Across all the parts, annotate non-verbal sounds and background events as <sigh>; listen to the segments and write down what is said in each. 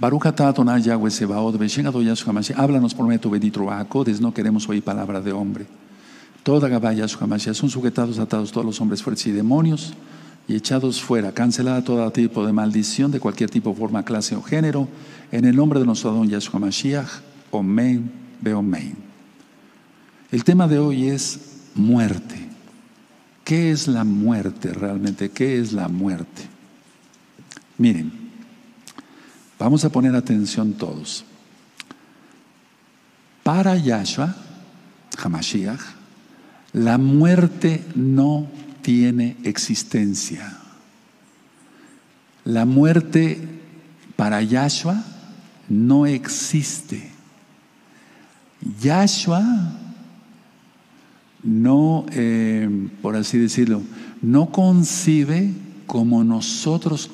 Yahweh Mashiach. Háblanos por medio de bendito Acodes, no queremos oír palabra de hombre. Toda Gabá Yahshua Mashiach son sujetados, atados todos los hombres fuertes y demonios y echados fuera, cancelada todo tipo de maldición de cualquier tipo, forma, clase o género, en el nombre de nuestro Adón Yahshua Mashiach, Omen, Beomen. El tema de hoy es muerte. ¿Qué es la muerte realmente? ¿Qué es la muerte? Miren, vamos a poner atención todos. Para Yahshua, Hamashiach, la muerte no tiene existencia. La muerte para Yahshua no existe. Yahshua no, eh, por así decirlo, no concibe como nosotros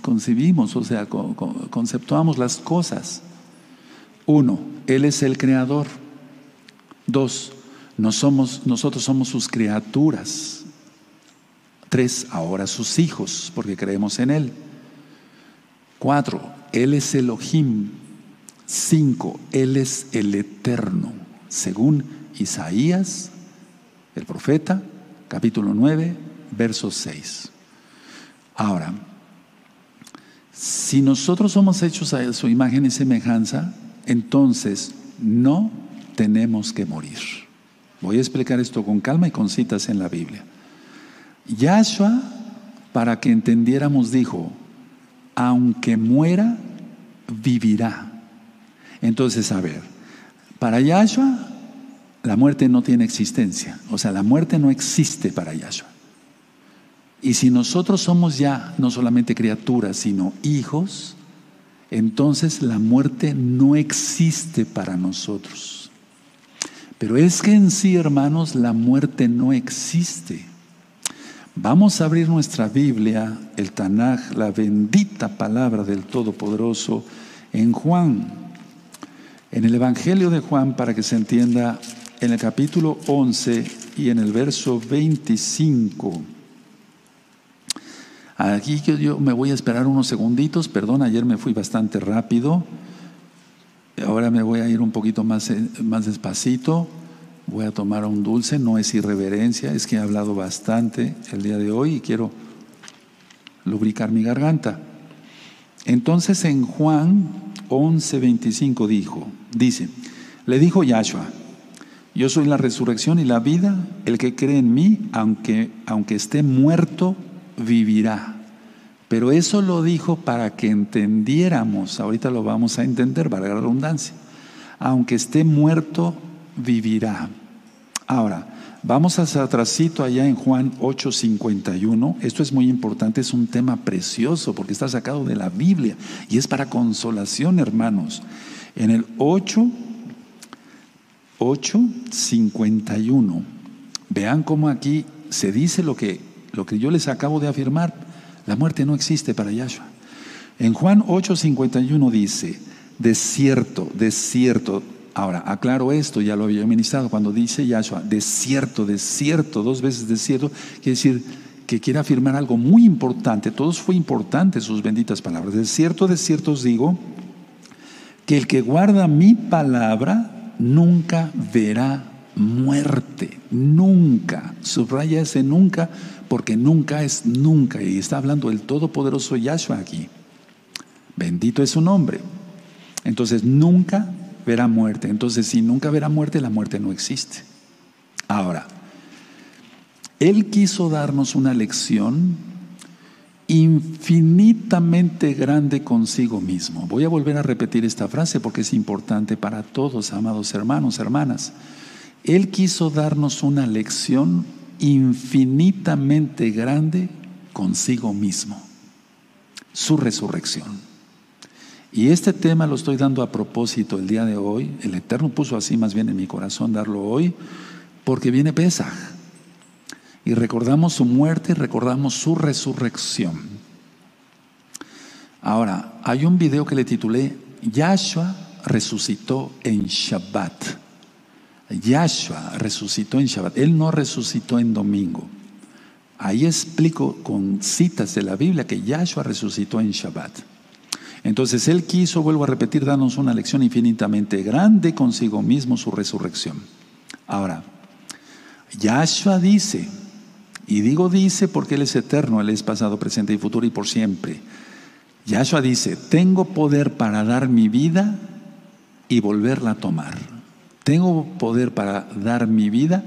concibimos, o sea, conceptuamos las cosas. Uno, Él es el creador. Dos, nosotros somos sus criaturas. Tres, ahora sus hijos, porque creemos en Él. Cuatro, Él es Elohim. Cinco, Él es el Eterno, según Isaías, el profeta, capítulo 9, verso 6. Ahora, si nosotros somos hechos a su imagen y semejanza, entonces no tenemos que morir. Voy a explicar esto con calma y con citas en la Biblia. Yahshua, para que entendiéramos, dijo, aunque muera, vivirá. Entonces, a ver, para Yahshua la muerte no tiene existencia, o sea, la muerte no existe para Yahshua. Y si nosotros somos ya no solamente criaturas, sino hijos, entonces la muerte no existe para nosotros. Pero es que en sí, hermanos, la muerte no existe. Vamos a abrir nuestra Biblia, el Tanaj, la bendita palabra del Todopoderoso, en Juan, en el Evangelio de Juan, para que se entienda, en el capítulo 11 y en el verso 25. Aquí yo me voy a esperar unos segunditos, perdón, ayer me fui bastante rápido, ahora me voy a ir un poquito más, más despacito. Voy a tomar un dulce, no es irreverencia, es que he hablado bastante el día de hoy y quiero lubricar mi garganta. Entonces en Juan 11:25 dijo, dice, le dijo Yahshua, yo soy la resurrección y la vida, el que cree en mí, aunque, aunque esté muerto, vivirá. Pero eso lo dijo para que entendiéramos, ahorita lo vamos a entender, valga la redundancia, aunque esté muerto, vivirá. Ahora, vamos hacia atrásito allá en Juan 8:51. Esto es muy importante, es un tema precioso porque está sacado de la Biblia y es para consolación, hermanos. En el 8, 8:51. Vean cómo aquí se dice lo que, lo que yo les acabo de afirmar. La muerte no existe para Yahshua. En Juan 8:51 dice, desierto, desierto, Ahora, aclaro esto, ya lo había ministrado, cuando dice Yahshua, desierto, desierto, dos veces desierto, quiere decir que quiere afirmar algo muy importante, todos fue importante sus benditas palabras. Desierto, desierto os digo, que el que guarda mi palabra nunca verá muerte, nunca. Subraya ese nunca, porque nunca es nunca, y está hablando el todopoderoso Yahshua aquí. Bendito es su nombre. Entonces, nunca verá muerte. Entonces, si nunca verá muerte, la muerte no existe. Ahora, Él quiso darnos una lección infinitamente grande consigo mismo. Voy a volver a repetir esta frase porque es importante para todos, amados hermanos, hermanas. Él quiso darnos una lección infinitamente grande consigo mismo, su resurrección. Y este tema lo estoy dando a propósito el día de hoy. El Eterno puso así más bien en mi corazón darlo hoy, porque viene Pesaj. Y recordamos su muerte y recordamos su resurrección. Ahora, hay un video que le titulé Yahshua resucitó en Shabbat. Yahshua resucitó en Shabbat. Él no resucitó en domingo. Ahí explico con citas de la Biblia que Yahshua resucitó en Shabbat. Entonces Él quiso, vuelvo a repetir, darnos una lección infinitamente grande consigo mismo, su resurrección. Ahora, Yahshua dice, y digo dice porque Él es eterno, Él es pasado, presente y futuro y por siempre. Yahshua dice, tengo poder para dar mi vida y volverla a tomar. Tengo poder para dar mi vida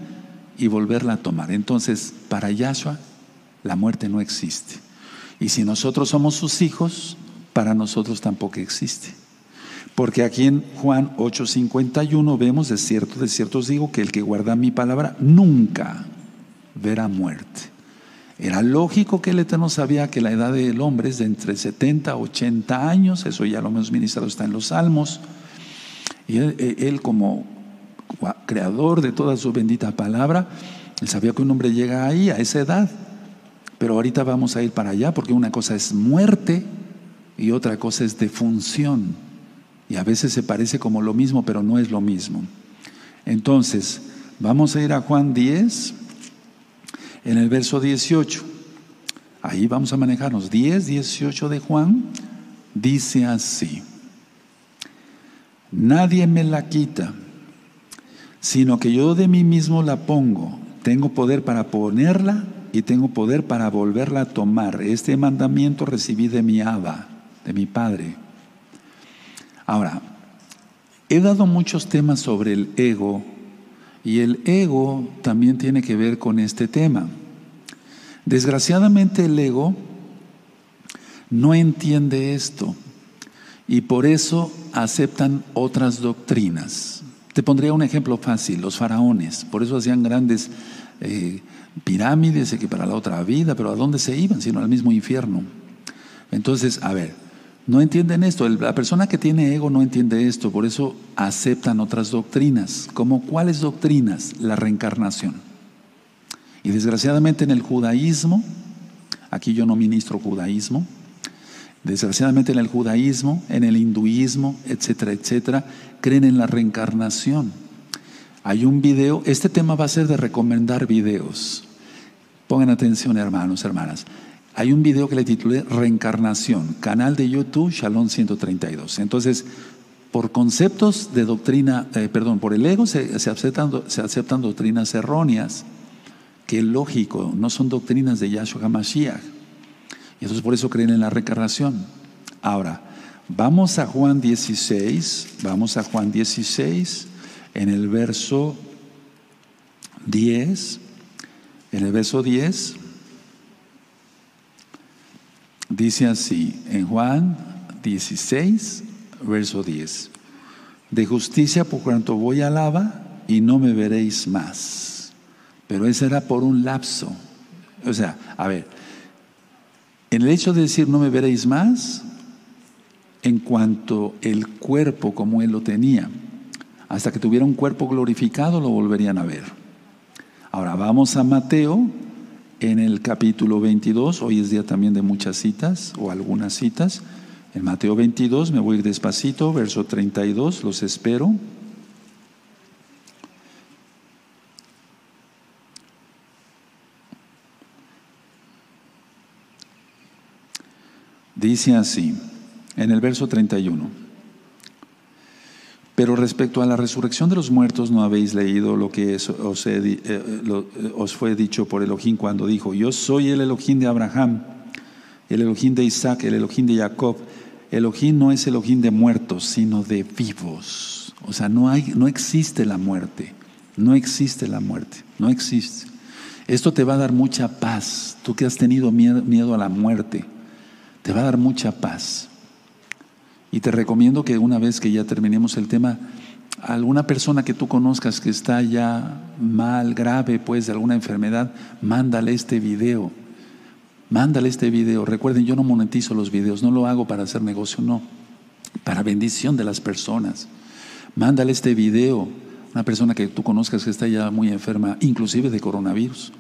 y volverla a tomar. Entonces, para Yahshua, la muerte no existe. Y si nosotros somos sus hijos, para nosotros tampoco existe. Porque aquí en Juan 8:51 vemos, de cierto, de cierto os digo, que el que guarda mi palabra nunca verá muerte. Era lógico que el Eterno sabía que la edad del hombre es de entre 70 a 80 años, eso ya lo hemos ministrado, está en los Salmos. Y él, él como creador de toda su bendita palabra, él sabía que un hombre llega ahí, a esa edad. Pero ahorita vamos a ir para allá porque una cosa es muerte y otra cosa es defunción. Y a veces se parece como lo mismo, pero no es lo mismo. Entonces, vamos a ir a Juan 10, en el verso 18. Ahí vamos a manejarnos. 10, 18 de Juan dice así. Nadie me la quita, sino que yo de mí mismo la pongo. Tengo poder para ponerla y tengo poder para volverla a tomar. Este mandamiento recibí de mi Abba, de mi Padre. Ahora, he dado muchos temas sobre el ego y el ego también tiene que ver con este tema. Desgraciadamente el ego no entiende esto y por eso aceptan otras doctrinas. Te pondría un ejemplo fácil, los faraones, por eso hacían grandes eh, pirámides que para la otra vida, pero ¿a dónde se iban? Sino al mismo infierno. Entonces, a ver, no entienden esto. La persona que tiene ego no entiende esto, por eso aceptan otras doctrinas. ¿Como cuáles doctrinas? La reencarnación. Y desgraciadamente en el judaísmo, aquí yo no ministro judaísmo, desgraciadamente en el judaísmo, en el hinduismo, etcétera, etcétera, creen en la reencarnación. Hay un video, este tema va a ser de recomendar videos. Pongan atención, hermanos, hermanas. Hay un video que le titulé Reencarnación, canal de YouTube Shalom 132. Entonces, por conceptos de doctrina, eh, perdón, por el ego se, aceptan, se aceptan doctrinas erróneas, que lógico, no son doctrinas de Yahshua HaMashiach. Y entonces por eso creen en la reencarnación. Ahora, vamos a Juan 16, vamos a Juan 16, en el verso 10. En el verso 10 dice así, en Juan 16, verso 10, de justicia por cuanto voy a lava y no me veréis más. Pero ese era por un lapso. O sea, a ver, en el hecho de decir no me veréis más, en cuanto el cuerpo como él lo tenía, hasta que tuviera un cuerpo glorificado lo volverían a ver. Ahora vamos a Mateo en el capítulo 22, hoy es día también de muchas citas o algunas citas. En Mateo 22 me voy a ir despacito, verso 32, los espero. Dice así, en el verso 31. Pero respecto a la resurrección de los muertos, no habéis leído lo que os, eh, eh, os, fue dicho por Elohim cuando dijo, yo soy el Elohim de Abraham, el Elohim de Isaac, el Elohim de Jacob. Elohim no es Elohim de muertos, sino de vivos. O sea, no, hay, no existe la muerte, no existe la muerte, no existe. Esto te va a dar mucha paz. Tú que has tenido miedo a la muerte, te va a dar mucha paz. Y te recomiendo que una vez que ya terminemos el tema, alguna persona que tú conozcas que está ya mal, grave, pues de alguna enfermedad, mándale este video. Mándale este video. Recuerden, yo no monetizo los videos, no lo hago para hacer negocio, no. Para bendición de las personas. Mándale este video. Una persona que tú conozcas que está ya muy enferma, inclusive de coronavirus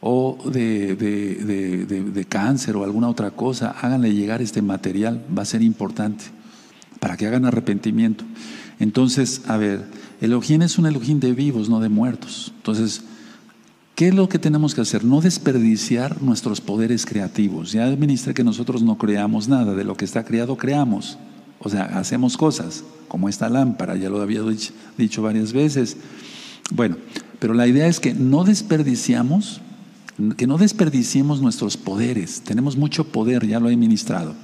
o de, de, cáncer o alguna otra cosa, háganle llegar este material, va a ser importante para que hagan arrepentimiento. Entonces, a ver, Elohim es un Elohim de vivos, no de muertos. Entonces, ¿Qué es lo que tenemos que hacer? No desperdiciar nuestros poderes creativos. Ya administra que nosotros no creamos nada, de lo que está creado creamos. O sea, hacemos cosas, como esta lámpara, ya lo había dicho, dicho varias veces. Bueno, pero la idea es que no desperdiciamos, que no desperdiciemos nuestros poderes. Tenemos mucho poder, ya lo he ministrado.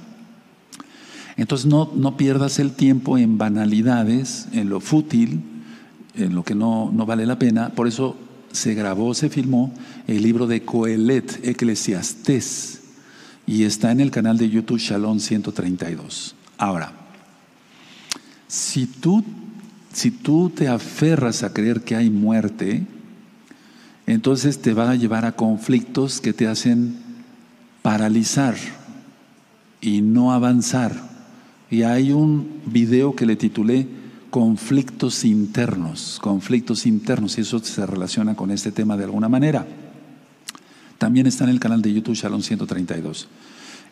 Entonces no, no pierdas el tiempo en banalidades, en lo fútil, en lo que no, no vale la pena. Por eso se grabó, se filmó el libro de Coelet, Eclesiastés, y está en el canal de YouTube Shalom 132. Ahora, si tú, si tú te aferras a creer que hay muerte, entonces te va a llevar a conflictos que te hacen paralizar y no avanzar. Y hay un video que le titulé conflictos internos, conflictos internos, y eso se relaciona con este tema de alguna manera. También está en el canal de YouTube Shalom 132.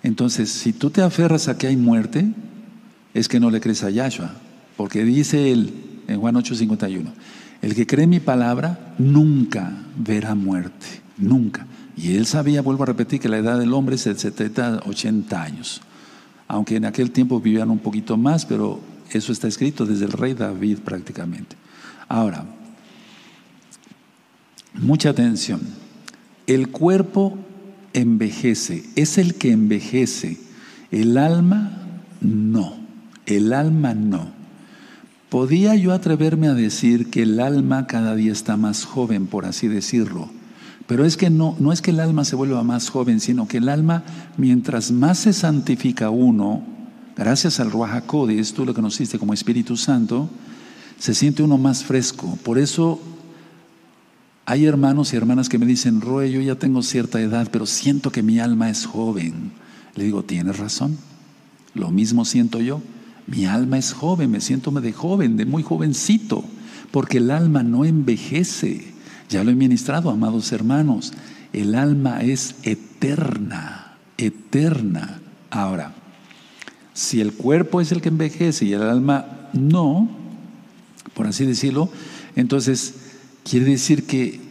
Entonces, si tú te aferras a que hay muerte, es que no le crees a Yahshua, porque dice él en Juan 8:51, el que cree mi palabra nunca verá muerte, nunca. Y él sabía, vuelvo a repetir, que la edad del hombre es de 70, 80 años, aunque en aquel tiempo vivían un poquito más, pero eso está escrito desde el rey David prácticamente. Ahora, mucha atención. El cuerpo envejece, es el que envejece. El alma no, el alma no. ¿Podía yo atreverme a decir que el alma cada día está más joven, por así decirlo? Pero es que no, no es que el alma se vuelva más joven, sino que el alma, mientras más se santifica uno, gracias al Ruach HaKodesh, tú lo conociste como Espíritu Santo, se siente uno más fresco. Por eso hay hermanos y hermanas que me dicen, Roe, yo ya tengo cierta edad, pero siento que mi alma es joven. Le digo, tienes razón. Lo mismo siento yo. Mi alma es joven, me siento de joven, de muy jovencito, porque el alma no envejece. Ya lo he ministrado, amados hermanos. El alma es eterna, eterna. Ahora, si el cuerpo es el que envejece y el alma no, por así decirlo, entonces quiere decir que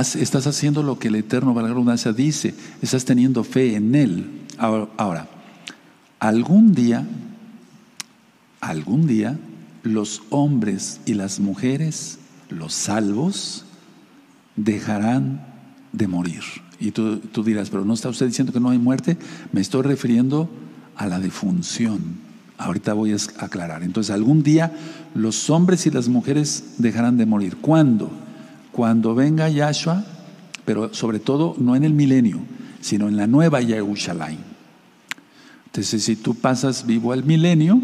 estás haciendo lo que el Eterno, valga dice, estás teniendo fe en Él. Ahora, algún día, algún día, los hombres y las mujeres, los salvos, dejarán de morir. Y tú, tú dirás, pero ¿no está usted diciendo que no hay muerte? Me estoy refiriendo a la defunción. Ahorita voy a aclarar. Entonces, algún día los hombres y las mujeres dejarán de morir. ¿Cuándo? Cuando venga Yahshua, pero sobre todo no en el milenio, sino en la nueva Yerushalayim. Entonces, si tú pasas vivo al milenio,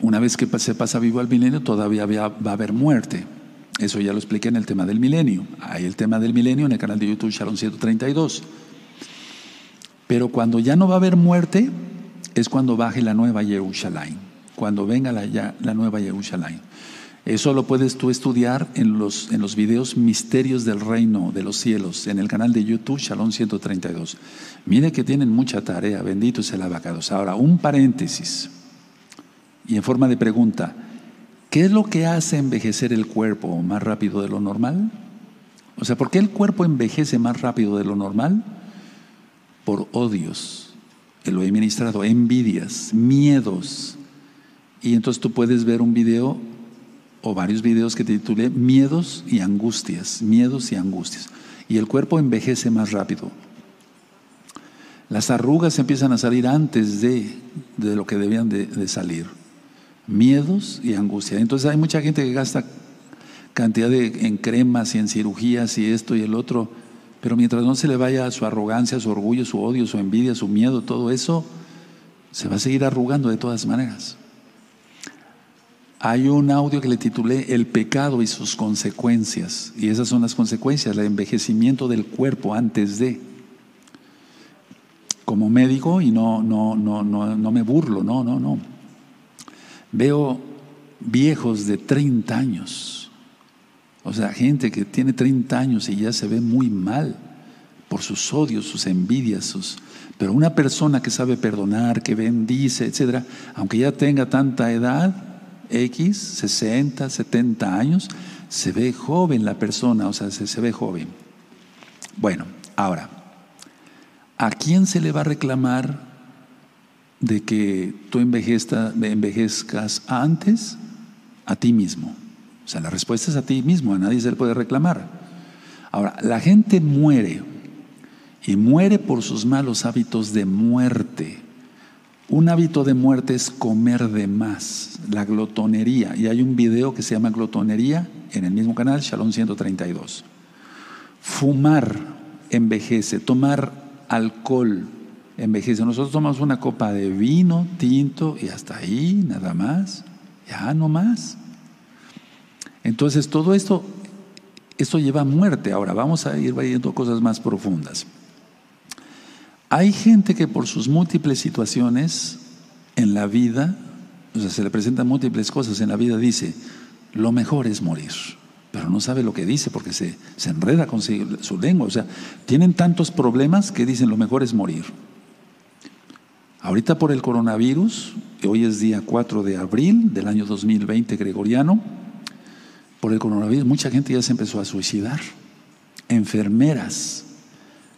una vez que se pasa vivo al milenio, todavía va a haber muerte. Eso ya lo expliqué en el tema del milenio. Hay el tema del milenio en el canal de YouTube Shalom 132. Pero cuando ya no va a haber muerte, es cuando baje la nueva Yerushalayim, cuando venga la, la nueva Yerushalayim. Eso lo puedes tú estudiar en los, en los videos Misterios del Reino de los Cielos, en el canal de YouTube Shalom 132. Mire que tienen mucha tarea, bendito sea el abacados. Ahora, un paréntesis, y en forma de pregunta, ¿qué es lo que hace envejecer el cuerpo más rápido de lo normal? O sea, ¿por qué el cuerpo envejece más rápido de lo normal? por odios, que lo he ministrado, envidias, miedos. Y entonces tú puedes ver un video o varios videos que titulé Miedos y angustias, miedos y angustias. Y el cuerpo envejece más rápido. Las arrugas empiezan a salir antes de, de lo que debían de, de salir. Miedos y angustias. Entonces hay mucha gente que gasta cantidad de, en cremas y en cirugías y esto y el otro pero mientras no se le vaya su arrogancia, su orgullo, su odio, su envidia, su miedo, todo eso, se va a seguir arrugando de todas maneras. Hay un audio que le titulé El pecado y sus consecuencias. Y esas son las consecuencias, el envejecimiento del cuerpo antes de. Como médico, y no, no, no, no, no me burlo, no, no, no. Veo viejos de 30 años o sea, gente que tiene 30 años y ya se ve muy mal por sus odios, sus envidias, sus... Pero una persona que sabe perdonar, que bendice, etcétera, aunque ya tenga tanta edad, X, 60, 70 años, se ve joven la persona, o sea, se, se ve joven. Bueno, ahora, ¿a quién se le va a reclamar de que tú envejezcas antes? A ti mismo. O sea, la respuesta es a ti mismo, a nadie se le puede reclamar. Ahora, la gente muere y muere por sus malos hábitos de muerte. Un hábito de muerte es comer de más, la glotonería. Y hay un video que se llama Glotonería en el mismo canal, Shalom 132. Fumar envejece, tomar alcohol envejece. Nosotros tomamos una copa de vino, tinto y hasta ahí, nada más. Ya no más. Entonces todo esto, esto lleva a muerte. Ahora vamos a ir viendo cosas más profundas. Hay gente que por sus múltiples situaciones en la vida, o sea, se le presentan múltiples cosas en la vida, dice, lo mejor es morir. Pero no sabe lo que dice porque se, se enreda con su lengua. O sea, tienen tantos problemas que dicen lo mejor es morir. Ahorita por el coronavirus, hoy es día 4 de abril del año 2020 gregoriano, por el coronavirus, mucha gente ya se empezó a suicidar. Enfermeras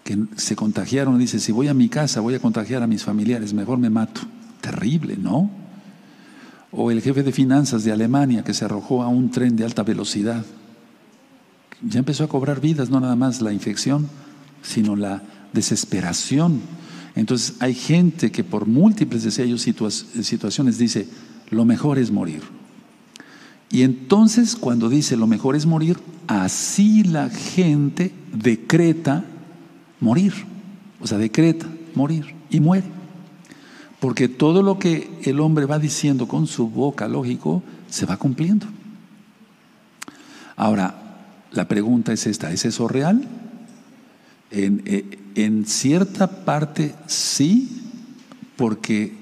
que se contagiaron, dice, si voy a mi casa voy a contagiar a mis familiares, mejor me mato. Terrible, ¿no? O el jefe de finanzas de Alemania que se arrojó a un tren de alta velocidad. Ya empezó a cobrar vidas, no nada más la infección, sino la desesperación. Entonces hay gente que por múltiples deseos situaciones dice, lo mejor es morir. Y entonces cuando dice lo mejor es morir, así la gente decreta morir. O sea, decreta morir y muere. Porque todo lo que el hombre va diciendo con su boca, lógico, se va cumpliendo. Ahora, la pregunta es esta, ¿es eso real? En, eh, en cierta parte sí, porque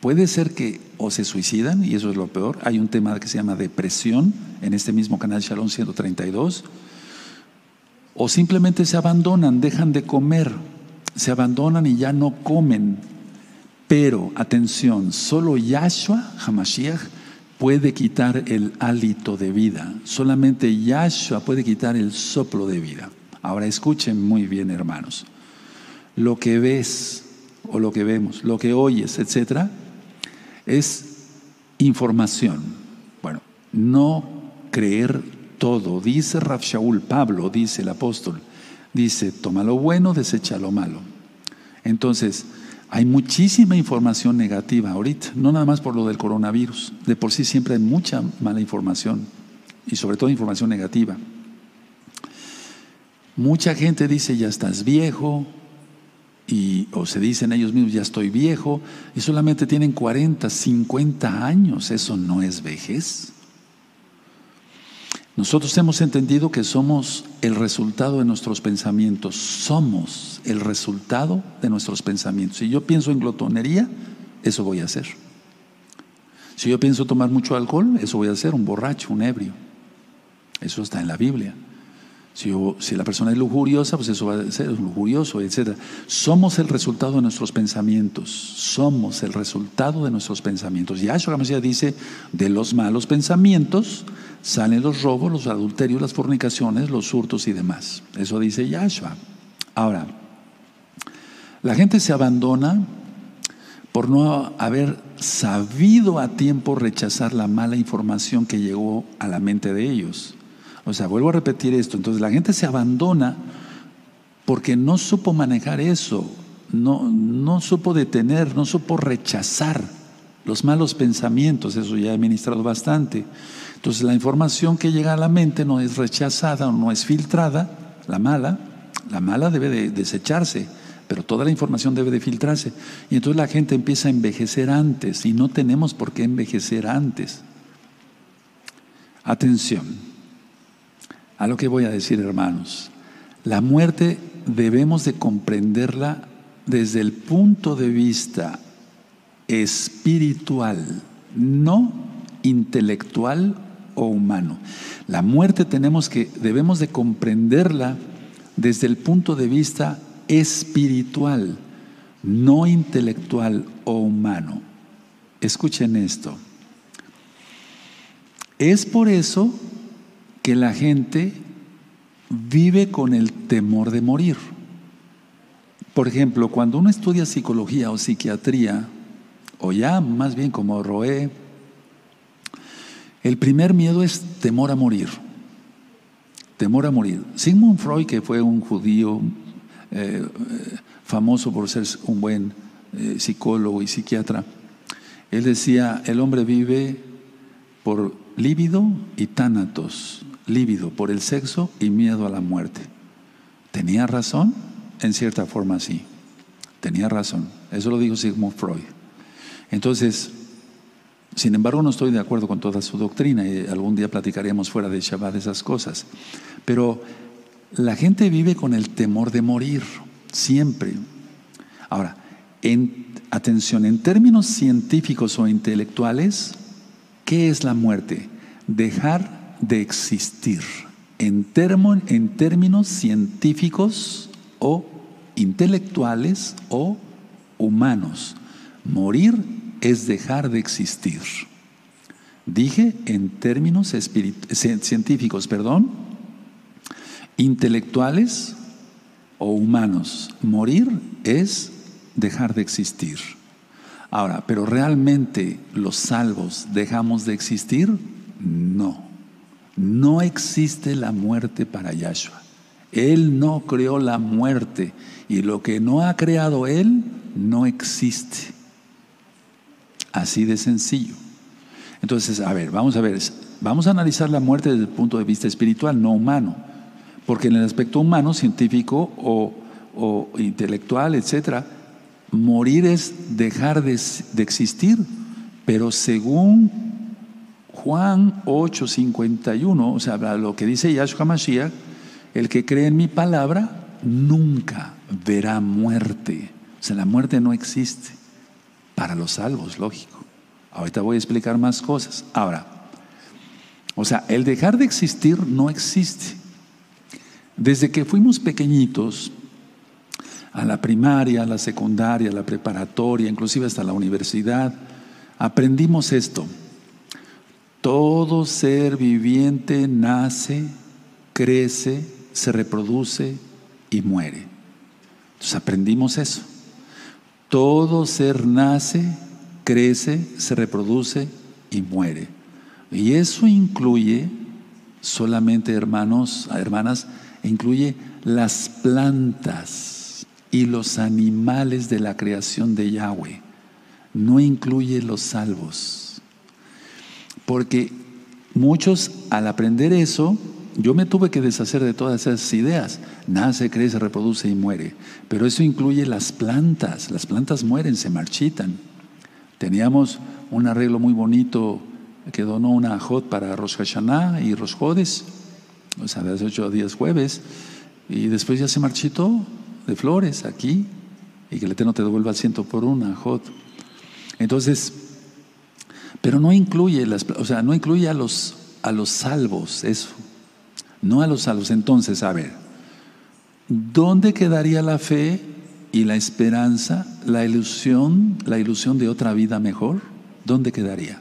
puede ser que o se suicidan, y eso es lo peor. Hay un tema que se llama depresión en este mismo canal Shalom 132. O simplemente se abandonan, dejan de comer, se abandonan y ya no comen. Pero, atención, solo Yahshua, Hamashiach, puede quitar el hálito de vida. Solamente Yahshua puede quitar el soplo de vida. Ahora escuchen muy bien, hermanos. Lo que ves o lo que vemos, lo que oyes, etcétera, es información. Bueno, no creer todo. Dice Rav Shaul, Pablo, dice el apóstol, dice, toma lo bueno, desecha lo malo. Entonces, hay muchísima información negativa ahorita, no nada más por lo del coronavirus. De por sí siempre hay mucha mala información y sobre todo información negativa. Mucha gente dice, ya estás viejo, y, o se dicen ellos mismos, ya estoy viejo, y solamente tienen 40, 50 años, eso no es vejez. Nosotros hemos entendido que somos el resultado de nuestros pensamientos, somos el resultado de nuestros pensamientos. Si yo pienso en glotonería, eso voy a hacer. Si yo pienso tomar mucho alcohol, eso voy a hacer, un borracho, un ebrio. Eso está en la Biblia. Si, la persona es lujuriosa, pues eso va a ser lujurioso, etc. Somos el resultado de nuestros pensamientos. Somos el resultado de nuestros pensamientos. Yahshua Mashiach dice, de los malos pensamientos salen los robos, los adulterios, las fornicaciones, los hurtos y demás. Eso dice Yahshua. Ahora, la gente se abandona por no haber sabido a tiempo rechazar la mala información que llegó a la mente de ellos. O sea, vuelvo a repetir esto. Entonces la gente se abandona porque no supo manejar eso, no, no supo detener, no supo rechazar los malos pensamientos. Eso ya he ministrado bastante. Entonces la información que llega a la mente no es rechazada o no es filtrada, la mala, la mala debe de desecharse, pero toda la información debe de filtrarse. Y entonces la gente empieza a envejecer antes y no tenemos por qué envejecer antes. Atención a lo que voy a decir, hermanos. La muerte debemos de comprenderla desde el punto de vista espiritual, no intelectual o humano. La muerte tenemos que debemos de comprenderla desde el punto de vista espiritual, no intelectual o humano. Escuchen esto. Es por eso que la gente vive con el temor de morir. Por ejemplo, cuando uno estudia psicología o psiquiatría, o ya más bien como Roé, el primer miedo es temor a morir. Temor a morir. Sigmund Freud, que fue un judío eh, famoso por ser un buen eh, psicólogo y psiquiatra, él decía, el hombre vive por líbido y tánatos, líbido por el sexo y miedo a la muerte. ¿Tenía razón? En cierta forma sí, tenía razón. Eso lo dijo Sigmund Freud. Entonces, sin embargo, no estoy de acuerdo con toda su doctrina y algún día platicaremos fuera de Shabbat esas cosas. Pero la gente vive con el temor de morir, siempre. Ahora, en, atención, en términos científicos o intelectuales, ¿qué es la muerte? Dejar de existir. En, términos científicos o intelectuales o humanos. Morir es dejar de existir. Dije en términos científicos, perdón, intelectuales o humanos. Morir es dejar de existir. Ahora, pero realmente los salvos dejamos de existir? No. No existe la muerte para Yahshua. Él no creó la muerte y lo que no ha creado Él no existe. Así de sencillo. Entonces, a ver, vamos a ver, vamos a analizar la muerte desde el punto de vista espiritual, no humano. Porque en el aspecto humano, científico o, intelectual, etcétera, morir es dejar de, existir. Pero según Juan 8:51, o sea, lo que dice Yahshua Mashiach, el que cree en mi palabra nunca verá muerte. O sea, la muerte no existe. Para los salvos, lógico. Ahorita voy a explicar más cosas. Ahora, o sea, el dejar de existir no existe. Desde que fuimos pequeñitos, a la primaria, a la secundaria, a la preparatoria, inclusive hasta la universidad, aprendimos esto. Todo ser viviente nace, crece, se reproduce y muere. Entonces aprendimos eso. Todo ser nace, crece, se reproduce y muere. Y eso incluye solamente, hermanos, hermanas, incluye las plantas y los animales de la creación de Yahweh. No incluye los salvos. Porque muchos al aprender eso yo me tuve que deshacer de todas esas ideas. Nace, crece, reproduce y muere. Pero eso incluye las plantas. Las plantas mueren, se marchitan. Teníamos un arreglo muy bonito que donó una Jod para Rosh Hashanah y Rosh Jodes, o sea, de hace ocho días jueves, y después ya se marchitó de flores aquí, y que el Eterno te devuelva al ciento por una Jod. Entonces, pero no incluye, las, o sea, no incluye a los, a los salvos, eso no a los salvos. Entonces, a ver, ¿dónde quedaría la fe y la esperanza, la ilusión, la ilusión de otra vida mejor? ¿Dónde quedaría?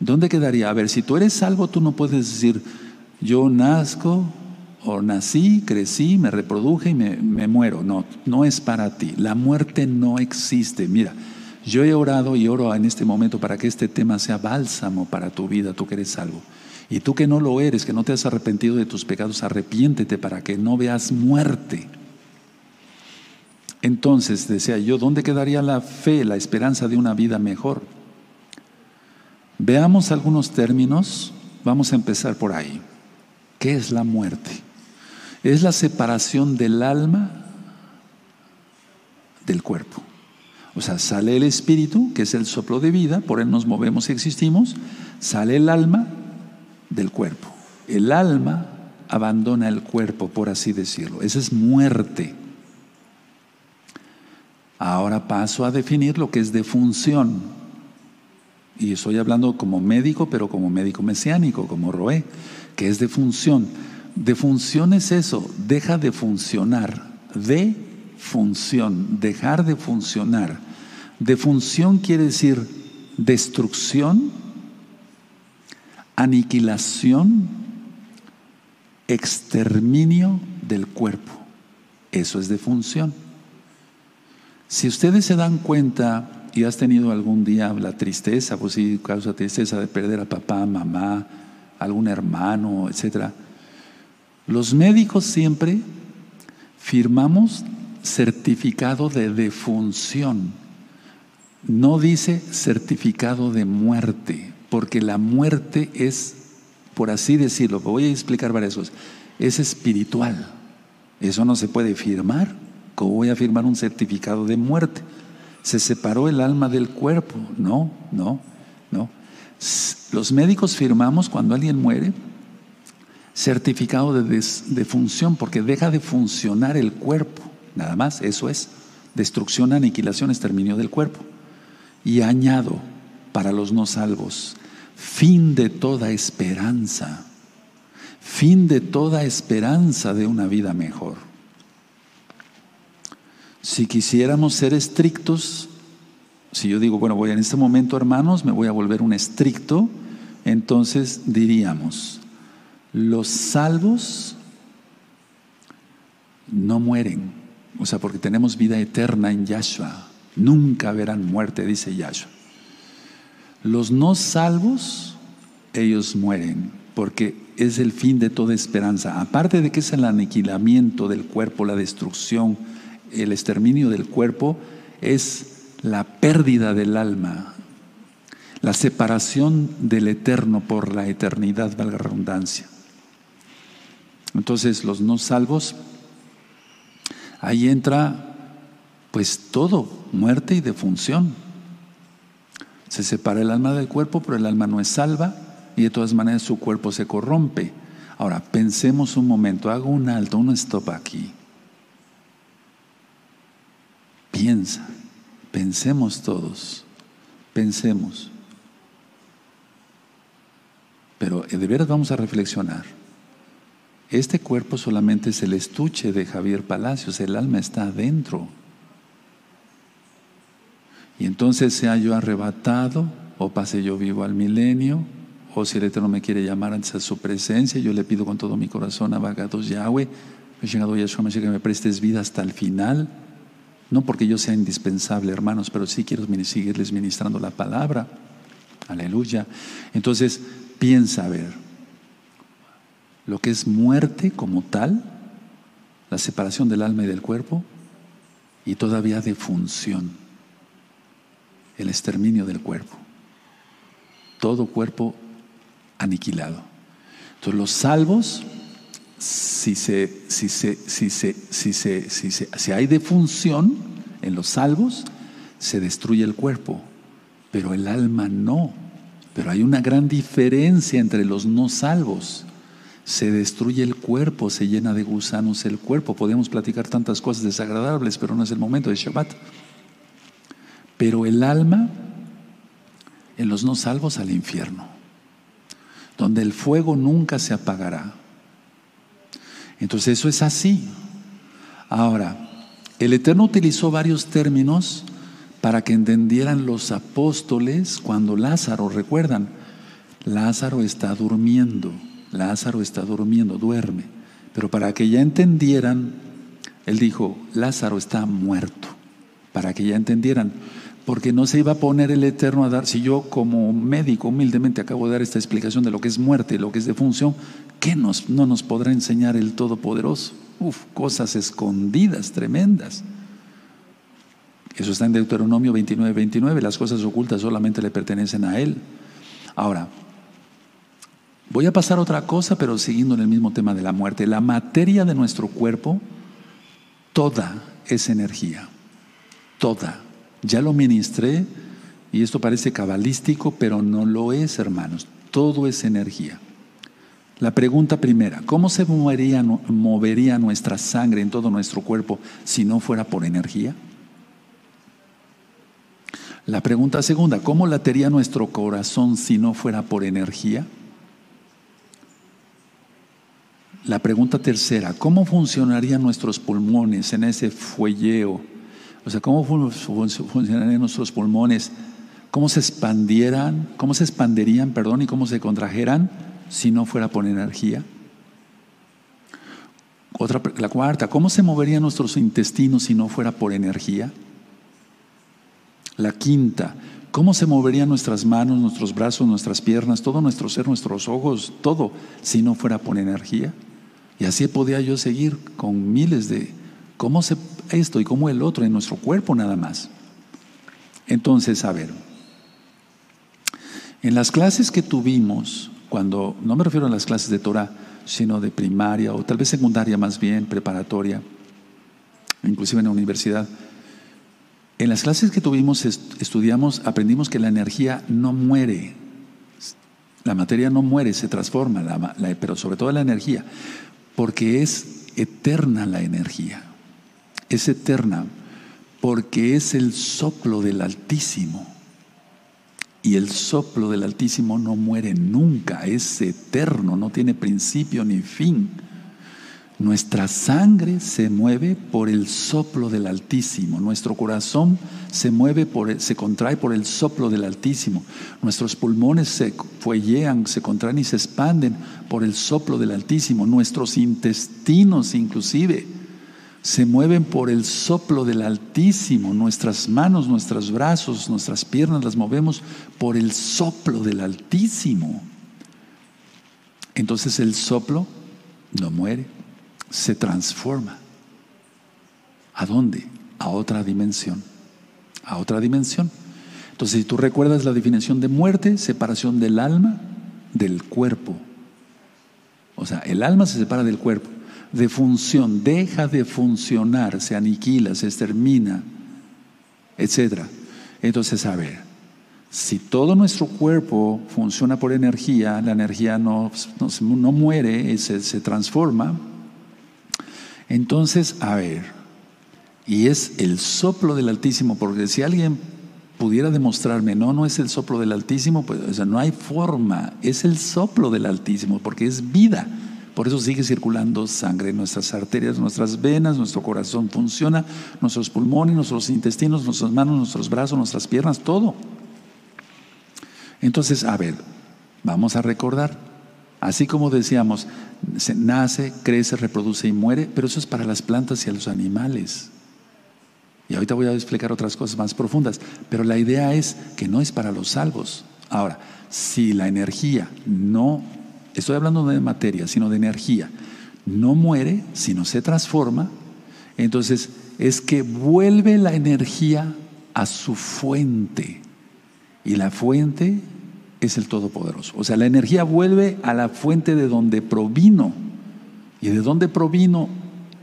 ¿Dónde quedaría? A ver, si tú eres salvo, tú no puedes decir, yo nazco o nací, crecí, me reproduje y me, me muero. No, no es para ti. La muerte no existe. Mira, yo he orado y oro en este momento para que este tema sea bálsamo para tu vida, tú que eres salvo. Y tú que no lo eres, que no te has arrepentido de tus pecados, arrepiéntete para que no veas muerte. Entonces, decía yo, ¿dónde quedaría la fe, la esperanza de una vida mejor? Veamos algunos términos. Vamos a empezar por ahí. ¿Qué es la muerte? Es la separación del alma del cuerpo. O sea, sale el espíritu, que es el soplo de vida, por él nos movemos y existimos, sale el alma, del cuerpo. El alma abandona el cuerpo, por así decirlo. Esa es muerte. Ahora paso a definir lo que es defunción. Y estoy hablando como médico, pero como médico mesiánico, como Roé, que es defunción. Defunción es eso, deja de funcionar. De función, dejar de funcionar. Defunción quiere decir destrucción aniquilación, exterminio del cuerpo. Eso es defunción. Si ustedes se dan cuenta y has tenido algún día la tristeza, pues sí, causa tristeza de perder a papá, mamá, algún hermano, etc. Los médicos siempre firmamos certificado de defunción. No dice certificado de muerte, porque la muerte es, por así decirlo, voy a explicar varias cosas, es espiritual. Eso no se puede firmar. ¿Cómo voy a firmar un certificado de muerte? Se separó el alma del cuerpo. No, no, no. Los médicos firmamos cuando alguien muere certificado de defunción porque deja de funcionar el cuerpo. Nada más, eso es. Destrucción, aniquilación, exterminio del cuerpo. Y añado para los no salvos, fin de toda esperanza, fin de toda esperanza de una vida mejor. Si quisiéramos ser estrictos, si yo digo, bueno, voy en este momento, hermanos, me voy a volver un estricto, entonces diríamos, los salvos no mueren, o sea, porque tenemos vida eterna en Yahshua. Nunca verán muerte, dice Yahshua. Los no salvos, ellos mueren, porque es el fin de toda esperanza. Aparte de que es el aniquilamiento del cuerpo, la destrucción, el exterminio del cuerpo, es la pérdida del alma, la separación del eterno por la eternidad, valga la redundancia. Entonces, los no salvos Ahí entra pues todo, muerte y defunción. Se separa el alma del cuerpo, pero el alma no es salva y de todas maneras su cuerpo se corrompe. Ahora, pensemos un momento, hago un alto, un stop aquí. Piensa, pensemos todos, pensemos. Pero de veras vamos a reflexionar. Este cuerpo solamente es el estuche de Javier Palacios, el alma está adentro. Y entonces sea yo arrebatado o pase yo vivo al milenio, o si el Eterno me quiere llamar antes a su presencia, yo le pido con todo mi corazón a Bagados Yahweh, llegado Yahshua que me prestes vida hasta el final. No porque yo sea indispensable, hermanos, pero sí quiero seguirles ministrando la palabra. Aleluya. Entonces, piensa a ver, lo que es muerte como tal, la separación del alma y del cuerpo, y todavía de función, el exterminio del cuerpo. Todo cuerpo aniquilado. Entonces los salvos, si, se, si, se, si, se, si, se, si, si hay defunción en los salvos, se destruye el cuerpo, pero el alma no. Pero hay una gran diferencia entre los no salvos se destruye el cuerpo, se llena de gusanos el cuerpo. Podemos platicar tantas cosas desagradables, pero no es el momento de Shabbat. Pero el alma, en los no salvos al infierno, donde el fuego nunca se apagará. Entonces eso es así. Ahora, el Eterno utilizó varios términos para que entendieran los apóstoles cuando Lázaro, recuerdan, Lázaro está durmiendo. Lázaro está durmiendo, duerme. Pero para que ya entendieran, él dijo, Lázaro está muerto. Para que ya entendieran. Porque no se iba a poner el Eterno a dar, si yo como médico humildemente acabo de dar esta explicación de lo que es muerte, lo que es defunción, ¿qué nos, no nos podrá enseñar el Todopoderoso? Uf, cosas escondidas, tremendas. Eso está en Deuteronomio 29, 29. Las cosas ocultas solamente le pertenecen a Él. Ahora, Voy a pasar a otra cosa, pero siguiendo en el mismo tema de la muerte. La materia de nuestro cuerpo, toda es energía. Toda. Ya lo ministré y esto parece cabalístico, pero no lo es, hermanos. Todo es energía. La pregunta primera, ¿cómo se movería, nuestra sangre en todo nuestro cuerpo si no fuera por energía? La pregunta segunda, ¿cómo latería nuestro corazón si no fuera por energía? La pregunta tercera, ¿cómo funcionarían nuestros pulmones en ese fuelleo? O sea, ¿cómo funcionarían nuestros pulmones? ¿Cómo se expandieran, cómo se expanderían, perdón, y cómo se contrajeran si no fuera por energía? Otra, la cuarta, ¿cómo se moverían nuestros intestinos si no fuera por energía? La quinta, ¿cómo se moverían nuestras manos, nuestros brazos, nuestras piernas, todo nuestro ser, nuestros ojos, todo, si no fuera por energía? Y así podía yo seguir con miles de cómo se esto y cómo el otro en nuestro cuerpo nada más. Entonces, a ver, en las clases que tuvimos, cuando, no me refiero a las clases de Torah, sino de primaria o tal vez secundaria más bien, preparatoria, inclusive en la universidad, en las clases que tuvimos estudiamos, aprendimos que la energía no muere, la materia no muere, se transforma, pero sobre todo la energía, porque es eterna la energía, es eterna, porque es el soplo del Altísimo. Y el soplo del Altísimo no muere nunca, es eterno, no tiene principio ni fin. Nuestra sangre se mueve por el soplo del Altísimo, nuestro corazón se mueve por se contrae por el soplo del Altísimo. Nuestros pulmones se fuellean, se contraen y se expanden por el soplo del Altísimo. Nuestros intestinos inclusive se mueven por el soplo del Altísimo. Nuestras manos, nuestros brazos, nuestras piernas las movemos por el soplo del Altísimo. Entonces el soplo no muere, se transforma. ¿A dónde? A otra dimensión. A otra dimensión. Entonces, si tú recuerdas la definición de muerte, separación del alma del cuerpo. O sea, el alma se separa del cuerpo de función, deja de funcionar, se aniquila, se extermina, etc. Entonces, a ver, si todo nuestro cuerpo funciona por energía, la energía no, no, muere, se, se transforma, entonces, a ver, y es el soplo del Altísimo, porque si alguien pudiera demostrarme, no, no es el soplo del Altísimo, pues o sea, no hay forma, es el soplo del Altísimo, porque es vida. Por eso sigue circulando sangre en nuestras arterias, nuestras venas, nuestro corazón funciona, nuestros pulmones, nuestros intestinos, nuestras manos, nuestros brazos, nuestras piernas, todo. Entonces, a ver, vamos a recordar. Así como decíamos, se nace, crece, reproduce y muere, pero eso es para las plantas y a los animales. Y ahorita voy a explicar otras cosas más profundas, pero la idea es que no es para los salvos. Ahora, si la energía no estoy hablando de materia, sino de energía, no muere, sino se transforma, entonces es que vuelve la energía a su fuente. Y la fuente es el Todopoderoso. O sea, la energía vuelve a la fuente de donde provino. ¿Y de dónde provino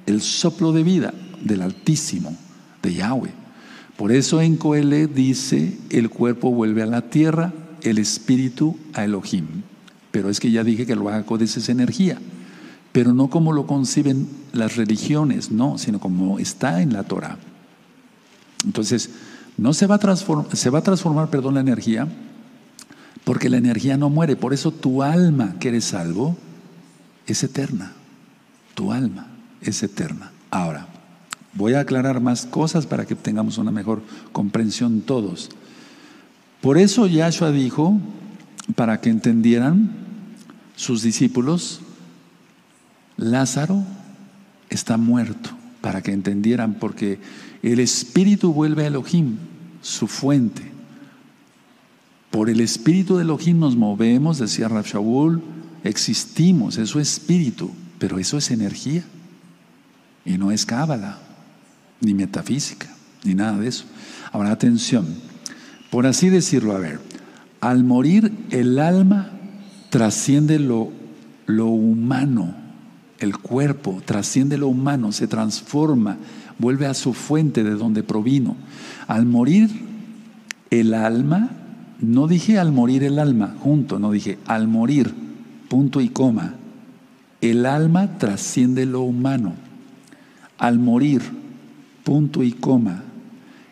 el soplo de vida? Del Altísimo, de Yahweh. Por eso en Coele dice, el cuerpo vuelve a la tierra, el espíritu a Elohim pero es que ya dije que el Kodesh es energía, pero no como lo conciben las religiones, no, sino como está en la Torah. Entonces, no se va a transformar, se va a transformar, perdón, la energía, porque la energía no muere, por eso tu alma que eres salvo es eterna. Tu alma es eterna. Ahora, voy a aclarar más cosas para que tengamos una mejor comprensión todos. Por eso Yahshua dijo, para que entendieran, sus discípulos, Lázaro está muerto, para que entendieran, porque el Espíritu vuelve a Elohim, su fuente. Por el Espíritu de Elohim nos movemos, decía Rab existimos, eso es espíritu, pero eso es energía. Y no es cábala, ni metafísica, ni nada de eso. Ahora, atención, por así decirlo, a ver, al morir el alma trasciende lo, lo humano, el cuerpo trasciende lo humano, se transforma, vuelve a su fuente de donde provino. Al morir el alma, no dije al morir el alma, junto, no dije al morir, punto y coma. El alma trasciende lo humano. Al morir, punto y coma.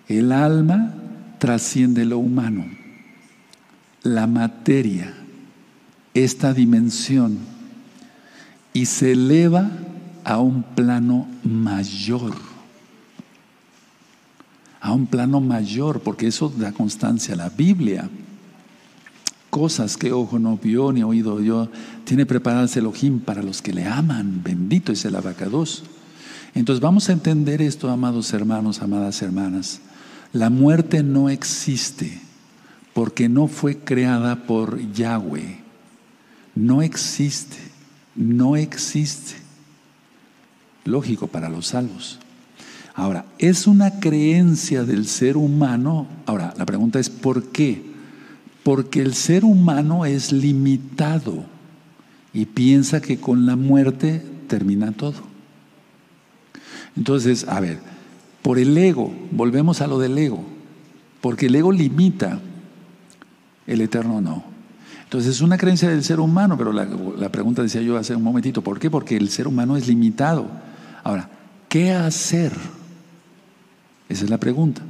El alma trasciende lo humano. La materia esta dimensión y se eleva a un plano mayor. A un plano mayor, porque eso da constancia a la Biblia. cosas que ojo no vio ni oído yo, tiene preparadas Elohim para los que le aman. Bendito es el abacados. Entonces vamos a entender esto, amados hermanos, amadas hermanas. La muerte no existe porque no fue creada por Yahweh. No existe, no existe. Lógico para los salvos. Ahora, es una creencia del ser humano. Ahora, la pregunta es ¿por qué? Porque el ser humano es limitado y piensa que con la muerte termina todo. Entonces, a ver, por el ego, volvemos a lo del ego, porque el ego limita, el eterno no. Entonces es una creencia del ser humano, pero la, pregunta decía yo hace un momentito, ¿por qué? Porque el ser humano es limitado. Ahora, ¿qué hacer? Esa es la pregunta.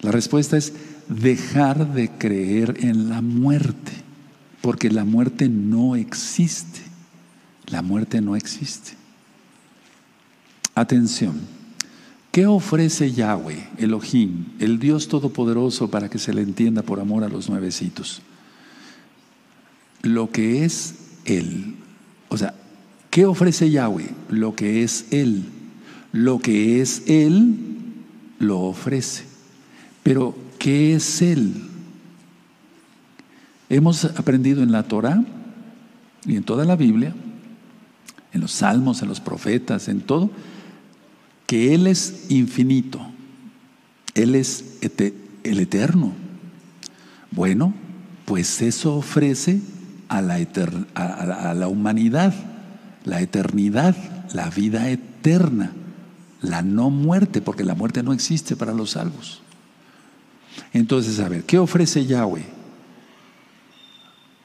La respuesta es dejar de creer en la muerte, porque la muerte no existe. La muerte no existe. Atención. ¿Qué ofrece Yahweh, Elohim, el Dios Todopoderoso, para que se le entienda por amor a los nuevecitos? Lo que es Él. O sea, ¿qué ofrece Yahweh? Lo que es Él. Lo que es Él, lo ofrece. Pero, ¿qué es Él? Hemos aprendido en la Torah y en toda la Biblia, en los salmos, en los profetas, en todo, que Él es infinito, Él es el eterno. Bueno, pues eso ofrece a la, a la humanidad, la eternidad, la vida eterna, la no muerte, porque la muerte no existe para los salvos. Entonces, a ver, ¿qué ofrece Yahweh?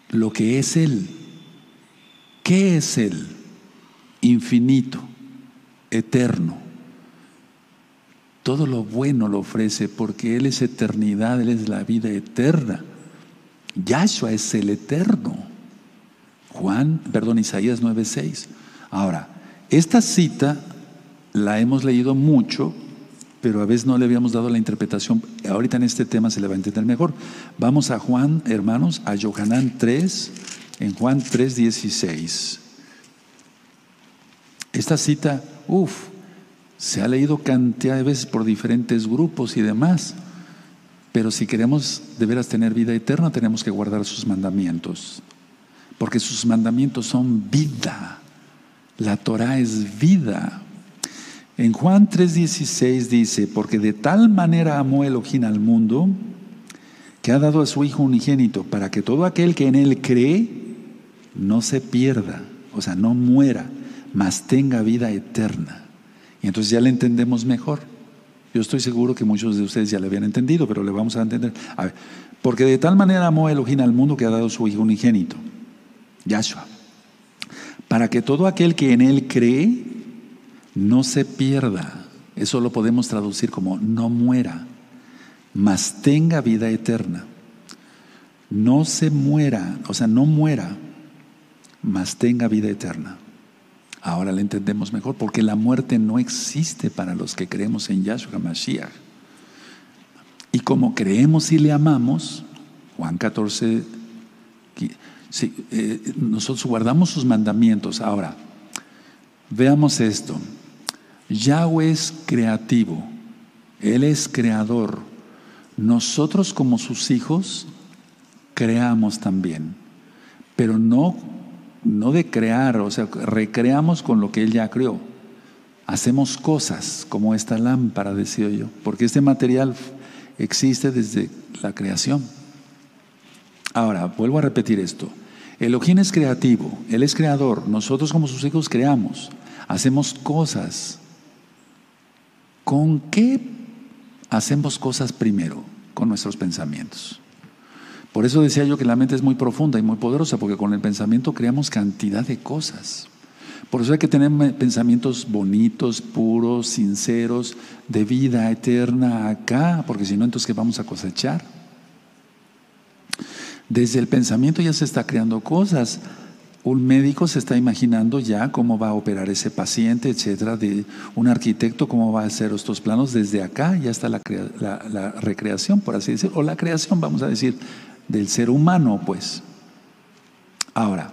Lo que es Él. ¿Qué es Él? Infinito, eterno todo lo bueno lo ofrece porque Él es eternidad, Él es la vida eterna. Yahshua es el eterno. Juan, perdón, Isaías 9:6. Ahora, esta cita la hemos leído mucho, pero a veces no le habíamos dado la interpretación. Ahorita en este tema se le va a entender mejor. Vamos a Juan, hermanos, a Johanán 3, en Juan 3:16. Esta cita, uff, se ha leído cantidad de veces por diferentes grupos y demás. Pero si queremos de veras tener vida eterna, tenemos que guardar sus mandamientos. Porque sus mandamientos son vida. La Torah es vida. En Juan 3:16 dice, porque de tal manera amó Elohim al mundo, que ha dado a su Hijo unigénito, para que todo aquel que en Él cree no se pierda, o sea, no muera, mas tenga vida eterna. Y entonces ya le entendemos mejor. Yo estoy seguro que muchos de ustedes ya le habían entendido, pero le vamos a entender. A porque de tal manera amó Elohim al mundo que ha dado su Hijo unigénito, Yahshua, para que todo aquel que en Él cree no se pierda. Eso lo podemos traducir como no muera, mas tenga vida eterna. No se muera, o sea, no muera, mas tenga vida eterna. Ahora le entendemos mejor, porque la muerte no existe para los que creemos en Yahshua Mashiach. Y como creemos y le amamos, Juan 14, eh, nosotros guardamos sus mandamientos. Ahora, veamos esto. Yahweh es creativo, Él es creador. Nosotros como sus hijos creamos también, pero no no de crear, o sea, recreamos con lo que Él ya creó. Hacemos cosas como esta lámpara, decía yo, porque este material existe desde la creación. Ahora, vuelvo a repetir esto. Elohim es creativo, Él es creador, nosotros como sus hijos creamos, hacemos cosas. ¿Con qué hacemos cosas primero? Con nuestros pensamientos. Por eso decía yo que la mente es muy profunda y muy poderosa, porque con el pensamiento creamos cantidad de cosas. Por eso hay que tener pensamientos bonitos, puros, sinceros, de vida eterna acá, porque si no, entonces ¿qué vamos a cosechar? Desde el pensamiento ya se está creando cosas. Un médico se está imaginando ya cómo va a operar ese paciente, etcétera. De un arquitecto cómo va a hacer estos planos. Desde acá ya está la, la recreación, por así decirlo, o la creación, vamos a decir, del ser humano, pues. Ahora,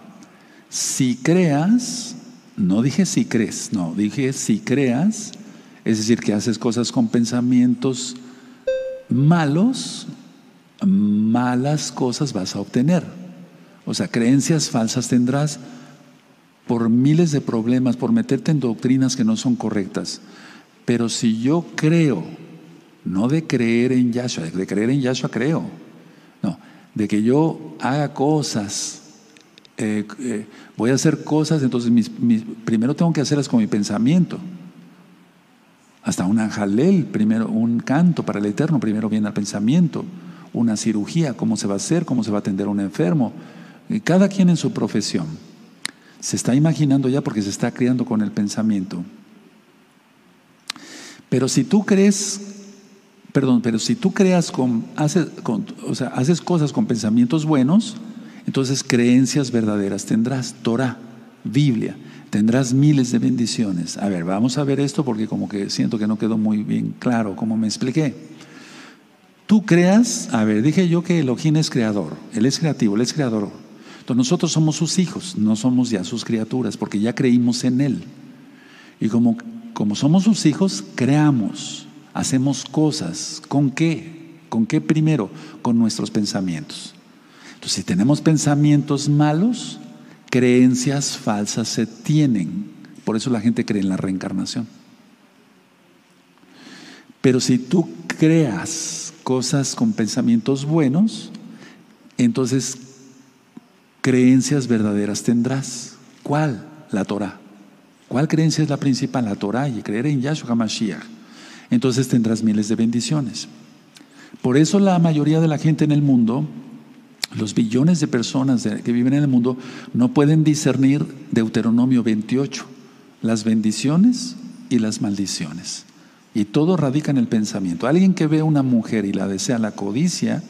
si creas, no dije si crees, no, dije si creas, es decir, que haces cosas con pensamientos malos, malas cosas vas a obtener. O sea, creencias falsas tendrás por miles de problemas, por meterte en doctrinas que no son correctas. Pero si yo creo, no de creer en Yahshua, de creer en Yahshua creo, no, de que yo haga cosas, eh, eh, voy a hacer cosas, entonces primero tengo que hacerlas con mi pensamiento. Hasta un anjalel, primero un canto para el Eterno, primero viene al pensamiento, una cirugía, cómo se va a hacer, cómo se va a atender a un enfermo, cada quien en su profesión. Se está imaginando ya porque se está criando con el pensamiento. Pero si tú crees, perdón, pero si tú creas con, haces, o sea, haces cosas con pensamientos buenos, entonces creencias verdaderas tendrás, Torah, Biblia, tendrás miles de bendiciones. A ver, vamos a ver esto porque como que siento que no quedó muy bien claro como me expliqué. Tú creas, a ver, dije yo que Elohim es creador, Él es creativo, Él es creador. Entonces nosotros somos sus hijos, no somos ya sus criaturas, porque ya creímos en Él. Y como, como somos sus hijos, creamos, hacemos cosas. ¿Con qué? ¿Con qué primero? Con nuestros pensamientos. Entonces, si tenemos pensamientos malos, creencias falsas se tienen. Por eso la gente cree en la reencarnación. Pero si tú creas cosas con pensamientos buenos, entonces creencias verdaderas tendrás. ¿Cuál? La Torah. ¿Cuál creencia es la principal? La Torah y creer en Yahshua HaMashiach. Entonces tendrás miles de bendiciones. Por eso la mayoría de la gente en el mundo, los billones de personas que viven en el mundo, no pueden discernir Deuteronomio 28, las bendiciones y las maldiciones. Y todo radica en el pensamiento. Alguien que ve a una mujer y la desea la codicia,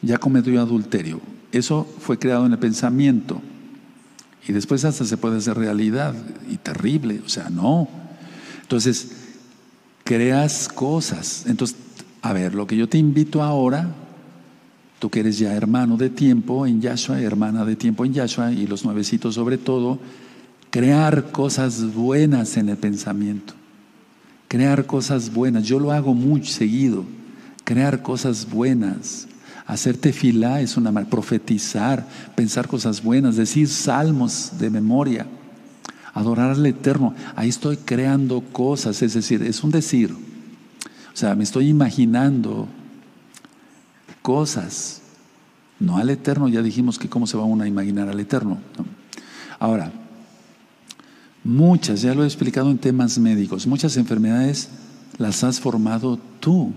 ya cometió adulterio. Eso fue creado en el pensamiento. Y después hasta se puede hacer realidad. Y terrible. O sea, no. Entonces, creas cosas. Entonces, a ver, lo que yo te invito ahora, tú que eres ya hermano de tiempo en Yahshua, hermana de tiempo en Yahshua, y los nuevecitos sobre todo, crear cosas buenas en el pensamiento. Crear cosas buenas. Yo lo hago muy seguido. Crear cosas buenas. Hacer tefilá es una profetizar, pensar cosas buenas, decir salmos de memoria, adorar al Eterno. Ahí estoy creando cosas, es decir, es un decir. O sea, me estoy imaginando cosas, no al Eterno, ya dijimos que cómo se va uno a imaginar al Eterno. Ahora, muchas, ya lo he explicado en temas médicos, muchas enfermedades las has formado tú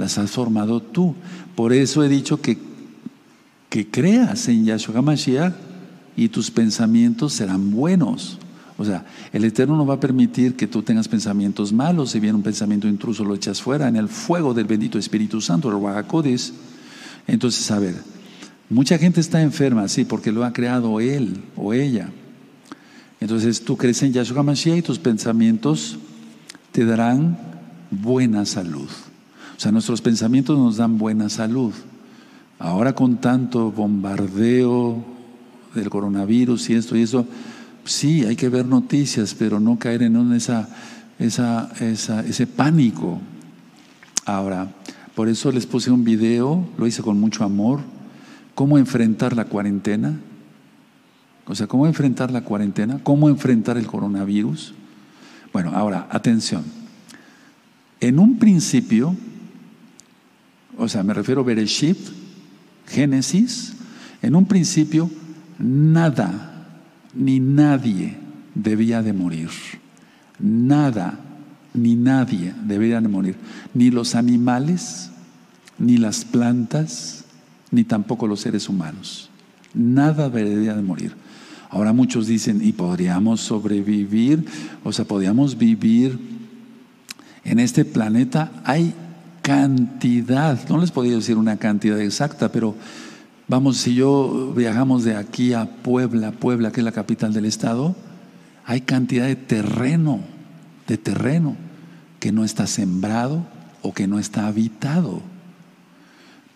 las has formado tú. Por eso he dicho que, que creas en Yahshua HaMashiach y tus pensamientos serán buenos. O sea, el Eterno no va a permitir que tú tengas pensamientos malos. Si viene un pensamiento intruso, lo echas fuera en el fuego del bendito Espíritu Santo, el Wahacodis. Entonces, a ver, mucha gente está enferma, sí, porque lo ha creado él o ella. Entonces, tú crees en Yahshua HaMashiach y tus pensamientos te darán buena salud. O sea, nuestros pensamientos nos dan buena salud. Ahora con tanto bombardeo del coronavirus y esto y eso, sí, hay que ver noticias, pero no caer en esa, esa, ese pánico. Ahora, por eso les puse un video, lo hice con mucho amor, cómo enfrentar la cuarentena. O sea, cómo enfrentar la cuarentena, cómo enfrentar el coronavirus. Bueno, ahora, atención. En un principio, o sea, me refiero a Bereshit, Génesis, en un principio nada ni nadie debía de morir. Nada ni nadie debía de morir. Ni los animales, ni las plantas, ni tampoco los seres humanos. Nada debería de morir. Ahora muchos dicen, ¿y podríamos sobrevivir? O sea, podríamos vivir en este planeta. Hay cantidad, no les podía decir una cantidad exacta, pero vamos, si yo viajamos de aquí a Puebla, Puebla, que es la capital del estado, hay cantidad de terreno, de terreno que no está sembrado o que no está habitado.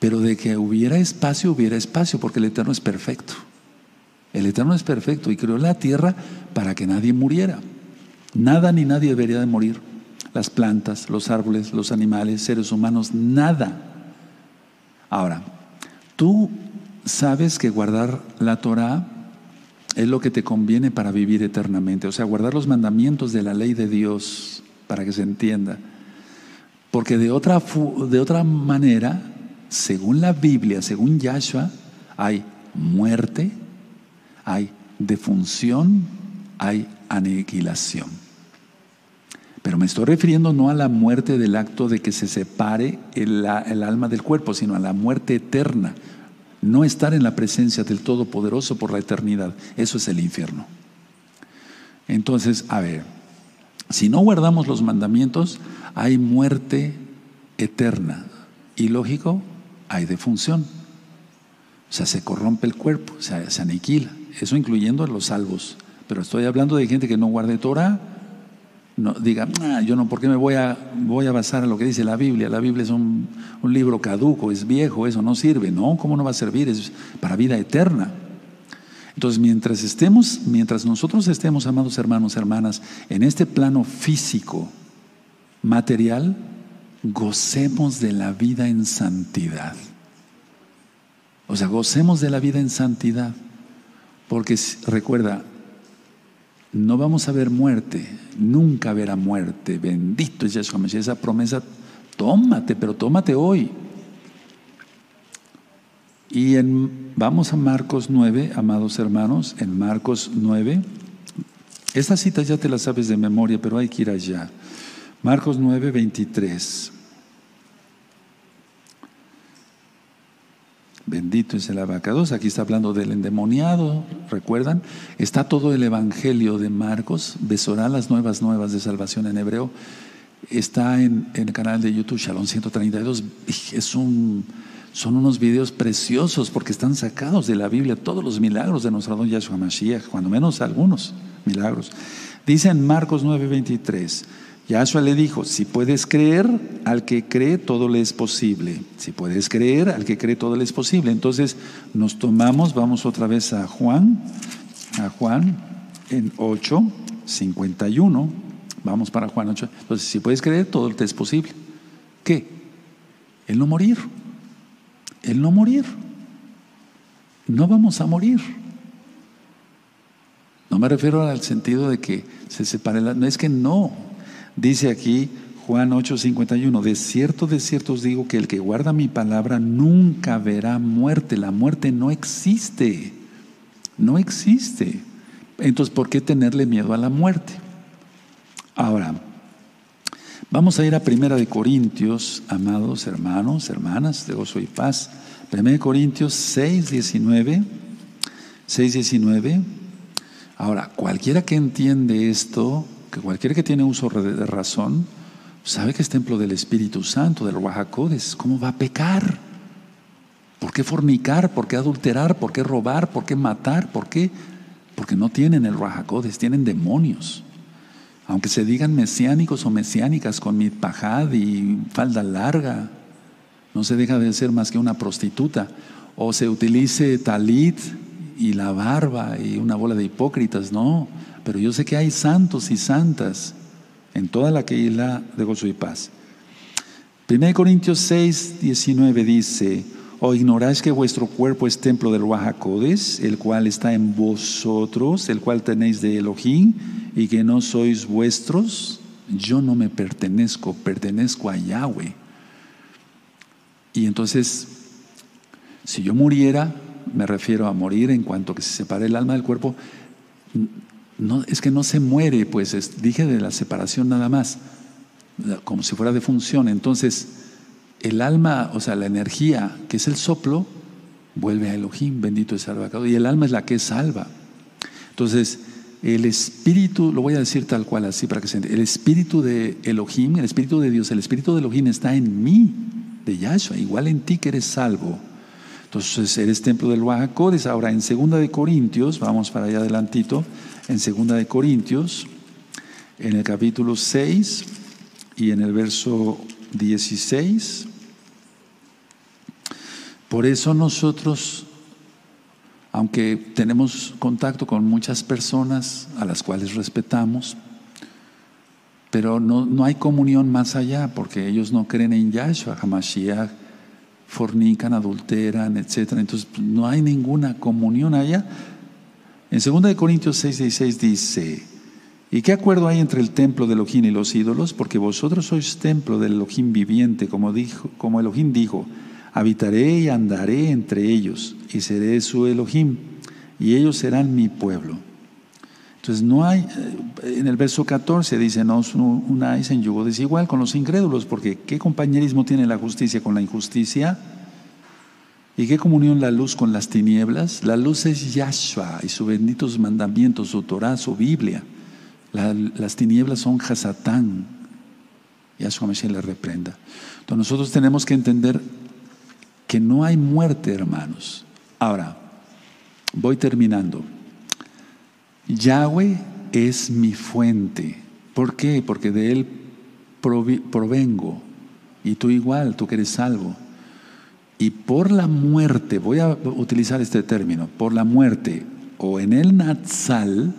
Pero de que hubiera espacio, hubiera espacio, porque el Eterno es perfecto. El Eterno es perfecto y creó la tierra para que nadie muriera. Nada ni nadie debería de morir. Las plantas, los árboles, los animales, seres humanos, nada. Ahora, tú sabes que guardar la Torah es lo que te conviene para vivir eternamente. O sea, guardar los mandamientos de la ley de Dios, para que se entienda. Porque de otra, de otra manera, según la Biblia, según Yahshua, hay muerte, hay defunción, hay aniquilación. Pero me estoy refiriendo no a la muerte del acto de que se separe el, el alma del cuerpo, sino a la muerte eterna no estar en la presencia del Todopoderoso por la eternidad. Eso es el infierno. Entonces, a ver, si no guardamos los mandamientos, hay muerte eterna. Y lógico, hay defunción. O sea, se corrompe el cuerpo, se, se aniquila. Eso incluyendo a los salvos. Pero estoy hablando de gente que no guarde Torah no, diga, ah, yo no, ¿por qué me voy a, basar en lo que dice la Biblia? La Biblia es un, un, libro caduco, es viejo, eso no sirve. No, ¿cómo no va a servir? Es para vida eterna. Entonces, mientras estemos, mientras nosotros estemos, amados hermanos, hermanas, en este plano físico, material, gocemos de la vida en santidad. O sea, gocemos de la vida en santidad. Porque recuerda, no vamos a ver muerte, nunca verá muerte. Bendito es Yeshua Mashiach. Esa promesa, tómate, pero tómate hoy. Y en, vamos a Marcos 9, amados hermanos, en Marcos 9. Esta cita ya te la sabes de memoria, pero hay que ir allá. Marcos 9, 23. Bendito es el abacados. Aquí está hablando del endemoniado, ¿recuerdan? Está todo el evangelio de Marcos, besorá las nuevas nuevas de salvación en hebreo. Está en, el canal de YouTube Shalom 132. Es un, son unos videos preciosos porque están sacados de la Biblia todos los milagros de nuestro don Yahshua Mashiach, cuando menos algunos milagros. Dice en Marcos 9:23. Yahshua le dijo, si puedes creer, al que cree todo le es posible. Si puedes creer, al que cree todo le es posible. Entonces nos tomamos, vamos otra vez a Juan, a Juan en 8, 51. Vamos para Juan 8. Entonces, si puedes creer, todo te es posible. ¿Qué? El no morir. El no morir. No vamos a morir. No me refiero al sentido de que se separe la... No es que no, Dice aquí Juan 8:51, de cierto, de cierto os digo que el que guarda mi palabra nunca verá muerte. La muerte no existe. No existe. Entonces, ¿por qué tenerle miedo a la muerte? Ahora, vamos a ir a Primera de Corintios, amados hermanos, hermanas de gozo y paz. Primera de Corintios 6, 19. 6, 19. Ahora, cualquiera que entiende esto, que cualquiera que tiene uso de razón sabe que es templo del Espíritu Santo, del Ruajacodes. ¿Cómo va a pecar? ¿Por qué fornicar? ¿Por qué adulterar? ¿Por qué robar? ¿Por qué matar? ¿Por qué? Porque no tienen el Ruajacodes, tienen demonios. Aunque se digan mesiánicos o mesiánicas con mitpajad y falda larga, no se deja de ser más que una prostituta. O se utilice talit y la barba y una bola de hipócritas, no pero yo sé que hay santos y santas en toda la isla de gozo y paz. 1 Corintios 6, 19 dice, ¿o ignoráis que vuestro cuerpo es templo del Ruajacodes, el cual está en vosotros, el cual tenéis de Elohim, y que no sois vuestros? Yo no me pertenezco, pertenezco a Yahweh. Y entonces, si yo muriera, me refiero a morir en cuanto que se separe el alma del cuerpo, no, es que no se muere, pues dije de la separación nada más, como si fuera de función. Entonces, el alma, o sea, la energía, que es el soplo, vuelve a Elohim, bendito es el y el alma es la que salva. Entonces, el espíritu, lo voy a decir tal cual, así para que se entienda, el espíritu de Elohim, el espíritu de Dios, el espíritu de Elohim está en mí, de Yahshua, igual en ti que eres salvo. Entonces, eres templo del Wahakodes. Ahora, en segunda de Corintios, vamos para allá adelantito, en Segunda de Corintios, en el capítulo 6 y en el verso 16. Por eso nosotros, aunque tenemos contacto con muchas personas a las cuales respetamos, pero no, no hay comunión más allá, porque ellos no creen en Yahshua, Hamashiach, fornican, adulteran, etc. Entonces no hay ninguna comunión allá. En 2 Corintios 6, 16 dice, ¿y qué acuerdo hay entre el templo de Elohim y los ídolos? Porque vosotros sois templo del Elohim viviente, como, dijo, como Elohim dijo, habitaré y andaré entre ellos y seré su Elohim y ellos serán mi pueblo. Entonces no hay, eh, en el verso 14 dice, no unáis en yugo desigual con los incrédulos, porque ¿qué compañerismo tiene la justicia con la injusticia? ¿Y qué comunión la luz con las tinieblas? La luz es Yahshua y sus benditos mandamientos, su Torah, su Biblia. las tinieblas son Hasatán. Yahshua Mashiach le reprenda. Entonces nosotros tenemos que entender que no hay muerte, hermanos. Ahora, voy terminando. Yahweh es mi fuente. ¿Por qué? Porque de Él provengo. Y tú igual, tú que eres salvo. Y por la muerte, voy a utilizar este término, por la muerte, o en el Natsal,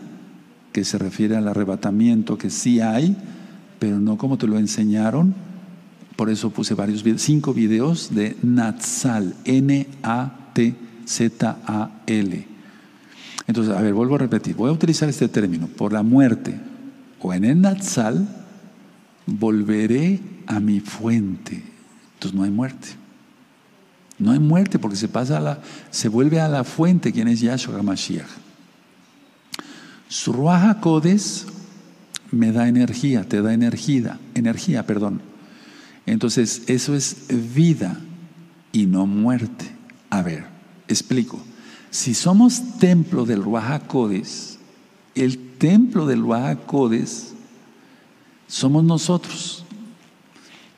que se refiere al arrebatamiento que sí hay, pero no como te lo enseñaron. Por eso puse varios cinco videos de Natsal, N-A-T-Z-A-L entonces, a ver, vuelvo a repetir, voy a utilizar este término, por la muerte o en el Natsal, volveré a mi fuente. Entonces no hay muerte. No hay muerte porque se pasa a la, se vuelve a la fuente, quien es Yahshua HaMashiach. Su Ruaja Codes me da energía, te da energía, energía, perdón. Entonces, eso es vida y no muerte. A ver, explico. Si somos templo del Ruajacodes, el templo del Ruajacodes somos nosotros.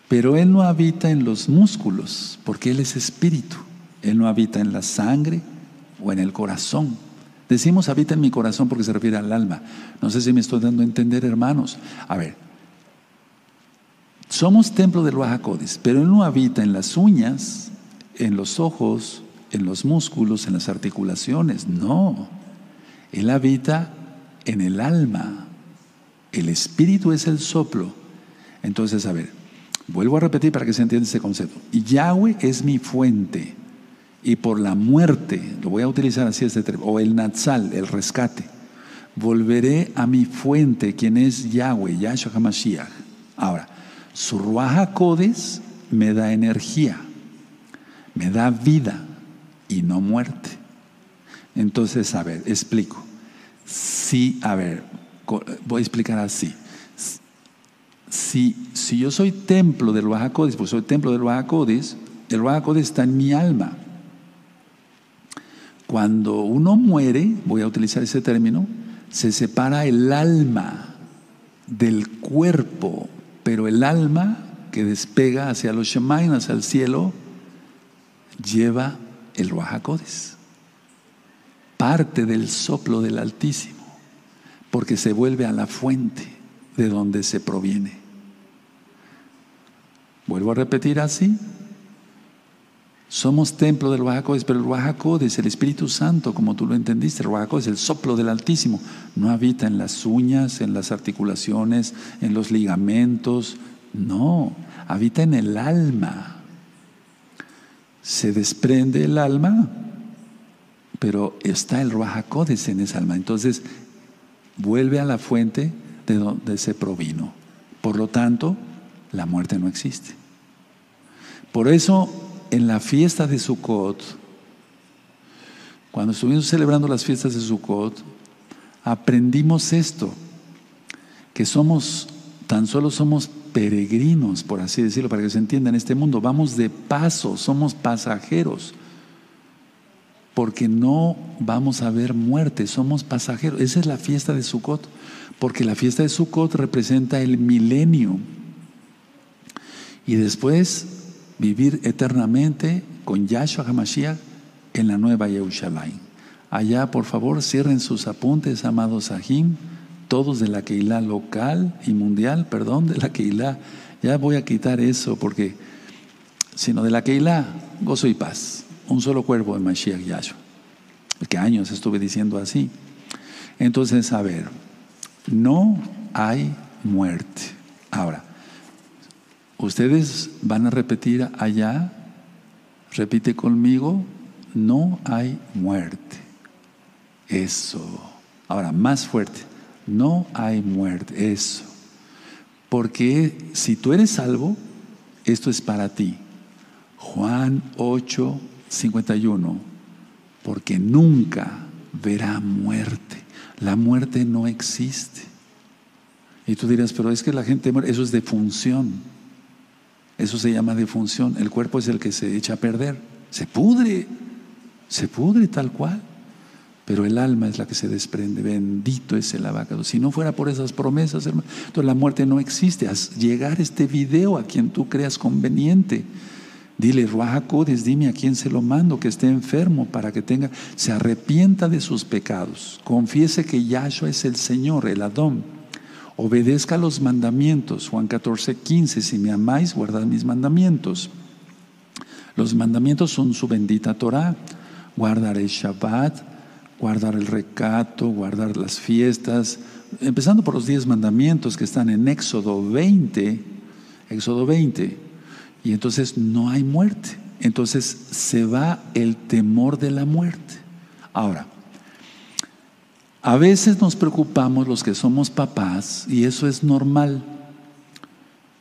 Pero Él no habita en los músculos, porque Él es espíritu. Él no habita en la sangre o en el corazón. Decimos habita en mi corazón porque se refiere al alma. No sé si me estoy dando a entender, hermanos. A ver, somos templo del Ruajacodes, pero Él no habita en las uñas, en los ojos, en los músculos, en las articulaciones. No, Él habita en el alma. El espíritu es el soplo. Entonces, a ver, vuelvo a repetir para que se entienda este concepto. Yahweh es mi fuente. Y por la muerte, lo voy a utilizar así este término, o el Natsal, el rescate, volveré a mi fuente, quien es Yahweh, Yahshua HaMashiach. Ahora, su Ruaja Codes me da energía, me da vida y no muerte. Entonces, a ver, explico. Sí, a ver, voy a explicar así. Si, yo soy templo del Bajacodes, pues soy templo del Bajacodes, el Bajacodes está en mi alma. Cuando uno muere, voy a utilizar ese término, se separa el alma del cuerpo, pero el alma que despega hacia los Shemaim, hacia el cielo, lleva el Ruajacodes, parte del soplo del Altísimo, porque se vuelve a la fuente de donde se proviene. Vuelvo a repetir así. Somos templo del Ruajacodes, pero el Ruajacodes, el Espíritu Santo, como tú lo entendiste, el Ruajacodes, el soplo del Altísimo, no habita en las uñas, en las articulaciones, en los ligamentos, no, habita en el alma se desprende el alma, pero está el Ruajacodes en esa alma. Entonces, vuelve a la fuente de donde se provino. Por lo tanto, la muerte no existe. Por eso, en la fiesta de Sukkot, cuando estuvimos celebrando las fiestas de Sukkot, aprendimos esto, que somos, tan solo somos peregrinos, por así decirlo, para que se entienda en este mundo. Vamos de paso, somos pasajeros. Porque no vamos a ver muerte, somos pasajeros. Esa es la fiesta de Sukkot, porque la fiesta de Sukkot representa el milenio. Y después vivir eternamente con Yahshua HaMashiach en la nueva Yerushalayim. Allá, por favor, cierren sus apuntes, amados Ahim todos de la Keilah local y mundial, perdón, de la Keilah. Ya voy a quitar eso porque, sino de la Keilah, gozo y paz. un solo cuerpo de Mashiach Yahshua. Porque años estuve diciendo así. Entonces, a ver, no hay muerte. Ahora, ustedes van a repetir allá, repite conmigo, no hay muerte. Eso. Ahora, más fuerte, no hay muerte. Eso. Porque si tú eres salvo, esto es para ti. Juan 8, 51. Porque nunca verá muerte. La muerte no existe. Y tú dirás, pero es que la gente muere, eso es defunción. Eso se llama defunción. El cuerpo es el que se echa a perder. Se pudre, se pudre tal cual. Pero el alma es la que se desprende. Bendito es el abacado. Si no fuera por esas promesas, hermano, entonces la muerte no existe. Haz llegar este video a quien tú creas conveniente. Dile, Ruajacodes, dime a quién se lo mando, que esté enfermo, para que tenga, se arrepienta de sus pecados, confiese que Yahshua es el Señor, el Adón, obedezca los mandamientos. Juan 14, 15, si me amáis, guardad mis mandamientos. Los mandamientos son su bendita Torah, guardar el Shabbat, guardar el recato, guardar las fiestas, empezando por los diez mandamientos que están en Éxodo 20, Éxodo 20. Y entonces no hay muerte. Entonces se va el temor de la muerte. Ahora, a veces nos preocupamos los que somos papás y eso es normal.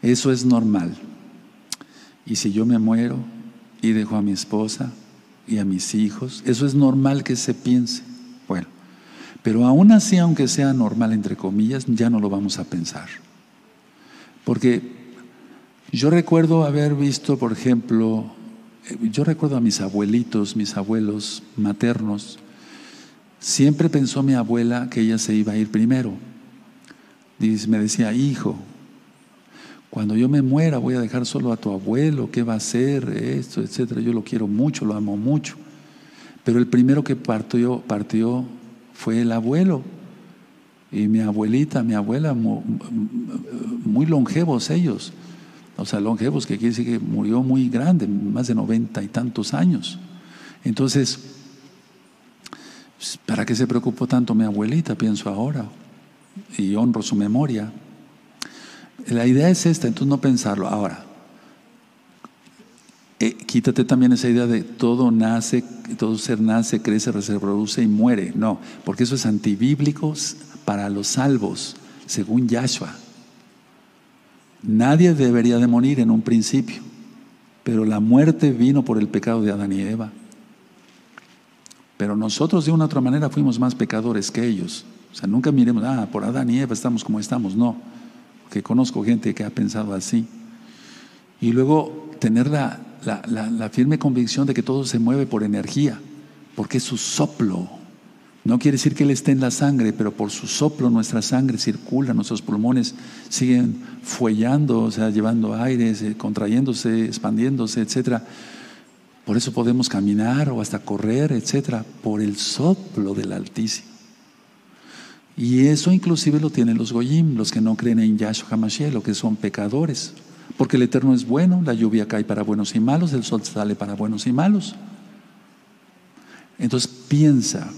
Eso es normal. Y si yo me muero y dejo a mi esposa y a mis hijos, eso es normal que se piense. Bueno, pero aún así, aunque sea normal, entre comillas, ya no lo vamos a pensar. Porque yo recuerdo haber visto, por ejemplo, eh, yo recuerdo a mis abuelitos, mis abuelos maternos, siempre pensó mi abuela que ella se iba a ir primero. me decía, hijo, cuando yo me muera voy a dejar solo a tu abuelo, ¿qué va a hacer? Esto, etcétera. Yo lo quiero mucho, lo amo mucho. Pero el primero que partió, partió fue el abuelo. Y mi abuelita, mi abuela, muy longevos ellos. O sea, longevos, que quiere decir que murió muy grande, más de noventa y tantos años. Entonces, ¿para qué se preocupó tanto mi abuelita? Pienso ahora. Y honro su memoria. La idea es esta, entonces no pensarlo. Ahora, eh, quítate también esa idea de todo nace, todo ser nace, crece, se reproduce y muere. No, porque eso es antibíblico para los salvos, según Yahshua. Nadie debería de morir en un principio, pero la muerte vino por el pecado de Adán y Eva. Pero nosotros de una u otra manera fuimos más pecadores que ellos. O sea, nunca miremos, ah, por Adán y Eva estamos como estamos. No, porque conozco gente que ha pensado así. Y luego tener la, la firme convicción de que todo se mueve por energía, porque es su soplo. No quiere decir que Él esté en la sangre, pero por su soplo nuestra sangre circula, nuestros pulmones siguen fuellando, o sea, llevando aire, eh, contrayéndose, expandiéndose, etc. Por eso podemos caminar o hasta correr, etc. Por el soplo del Altísimo. Y eso inclusive lo tienen los goyim, los que no creen en Yahshua HaMashiach, los que son pecadores. Porque el Eterno es bueno, la lluvia cae para buenos y malos, el sol sale para buenos y malos. Entonces piensa,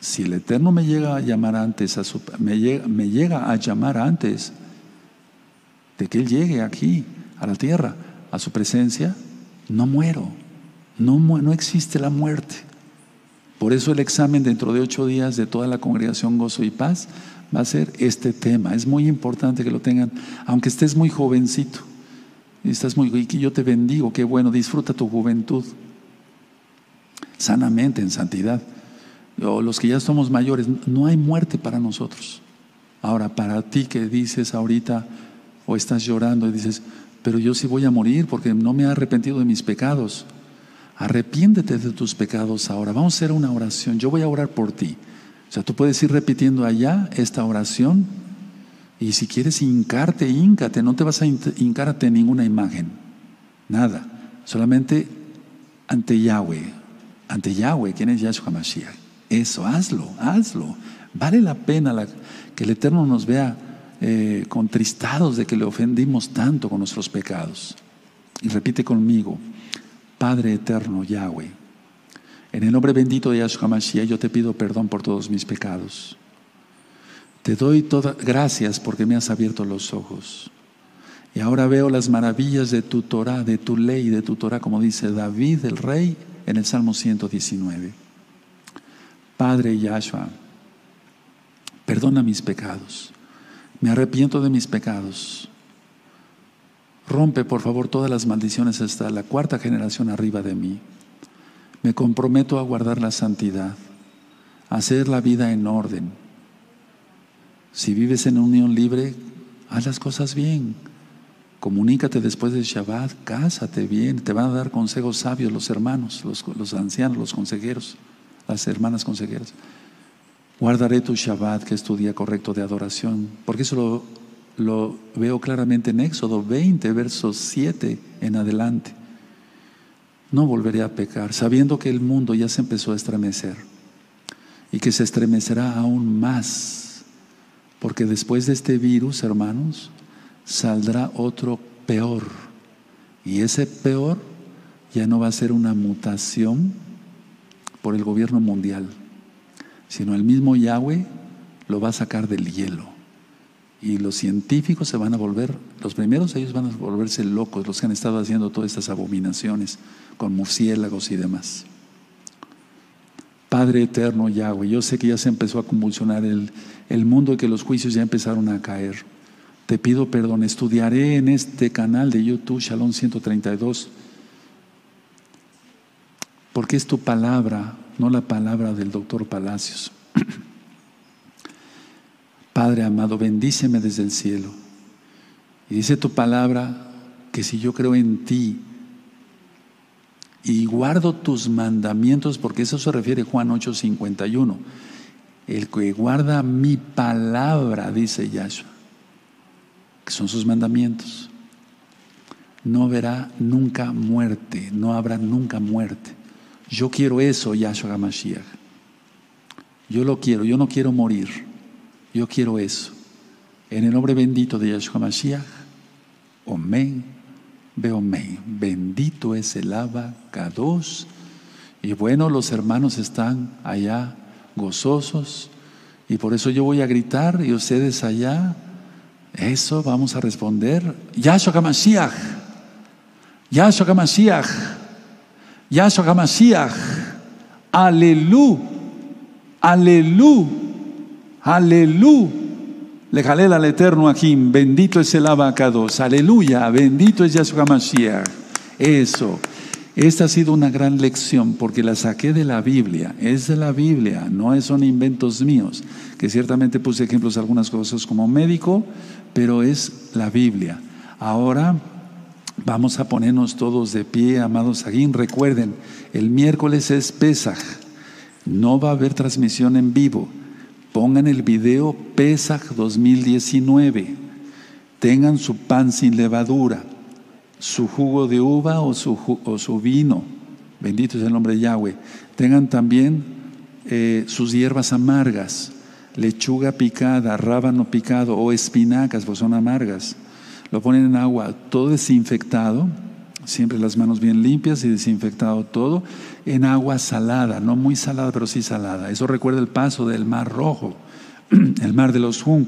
si el Eterno me llega a llamar antes, me, llega, me llega a llamar antes de que Él llegue aquí, a la tierra, a su presencia, no muero. No, no existe la muerte. Por eso el examen dentro de ocho días de toda la congregación Gozo y Paz va a ser este tema. Es muy importante que lo tengan, aunque estés muy jovencito. Y estás muy, y yo te bendigo, qué bueno, disfruta tu juventud sanamente, en santidad o los que ya somos mayores, no hay muerte para nosotros. Ahora, para ti que dices ahorita o estás llorando y dices, pero yo sí voy a morir porque no me he arrepentido de mis pecados. Arrepiéntete de tus pecados ahora. Vamos a hacer una oración. Yo voy a orar por ti. O sea, tú puedes ir repitiendo allá esta oración y si quieres hincarte, híncate. No te vas a hincarte en ninguna imagen. Nada. Solamente ante Yahweh. Ante Yahweh, ¿quién es Yahshua Mashiach? Eso, hazlo, hazlo. Vale la pena que el Eterno nos vea eh, contristados de que le ofendimos tanto con nuestros pecados. Y repite conmigo, Padre eterno, Yahweh, en el nombre bendito de Yahshua Mashiach, yo te pido perdón por todos mis pecados. Te doy todas gracias porque me has abierto los ojos. Y ahora veo las maravillas de tu Torah, de tu ley, de tu Torah, como dice David el rey en el Salmo 119. Padre Yahshua, perdona mis pecados. Me arrepiento de mis pecados. Rompe, por favor, todas las maldiciones hasta la cuarta generación arriba de mí. Me comprometo a guardar la santidad, a hacer la vida en orden. Si vives en unión libre, haz las cosas bien. Comunícate después del Shabbat, cásate bien. Te van a dar consejos sabios los hermanos, los, los ancianos, los consejeros, las hermanas consejeras. Guardaré tu Shabbat, que es tu día correcto de adoración, porque eso lo, lo veo claramente en Éxodo 20, versos 7 en adelante. No volveré a pecar, sabiendo que el mundo ya se empezó a estremecer y que se estremecerá aún más, porque después de este virus, hermanos, saldrá otro peor. Y ese peor ya no va a ser una mutación por el gobierno mundial, sino el mismo Yahweh lo va a sacar del hielo. Y los científicos se van a volver, los primeros ellos van a volverse locos, los que han estado haciendo todas estas abominaciones con murciélagos y demás. Padre eterno Yahweh, yo sé que ya se empezó a convulsionar el, el mundo y que los juicios ya empezaron a caer. Te pido perdón, estudiaré en este canal de YouTube Shalom 132, porque es tu palabra, no la palabra del doctor Palacios. <clears throat> Padre amado, bendíceme desde el cielo. Y dice tu palabra que si yo creo en ti y guardo tus mandamientos, porque eso se refiere Juan 8:51, el que guarda mi palabra, dice Yahshua, que son sus mandamientos, no verá nunca muerte, no habrá nunca muerte. Yo quiero eso, Yahshua Hamashiach. Yo lo quiero, yo no quiero morir. Yo quiero eso. En el nombre bendito de Yahshua Mashiach, Omen, Beomen. Bendito es el Kadosh. Y bueno, los hermanos están allá gozosos. Y por eso yo voy a gritar y ustedes allá. Eso vamos a responder. Yahshua HaMashiach. Yahshua HaMashiach. Yahshua HaMashiach. Aleluya. Aleluya. Aleluya. Le jalé al eterno aquí. Bendito es el abacados. Aleluya. Bendito es Yahshua Mashiach. Eso. Esta ha sido una gran lección porque la saqué de la Biblia. Es de la Biblia, no son inventos míos. Que ciertamente puse ejemplos de algunas cosas como médico, pero es la Biblia. Ahora vamos a ponernos todos de pie, amados Aguín. Recuerden, el miércoles es Pesaj. No va a haber transmisión en vivo Pongan el video Pesach 2019. Tengan su pan sin levadura, su jugo de uva o su, o su vino. Bendito es el nombre de Yahweh. Tengan también eh, sus hierbas amargas, lechuga picada, rábano picado o espinacas, pues son amargas. Lo ponen en agua, todo desinfectado, siempre las manos bien limpias y desinfectado todo, en agua salada, no muy salada, pero sí salada. Eso recuerda el paso del mar rojo, <clears throat> el mar de los juncos.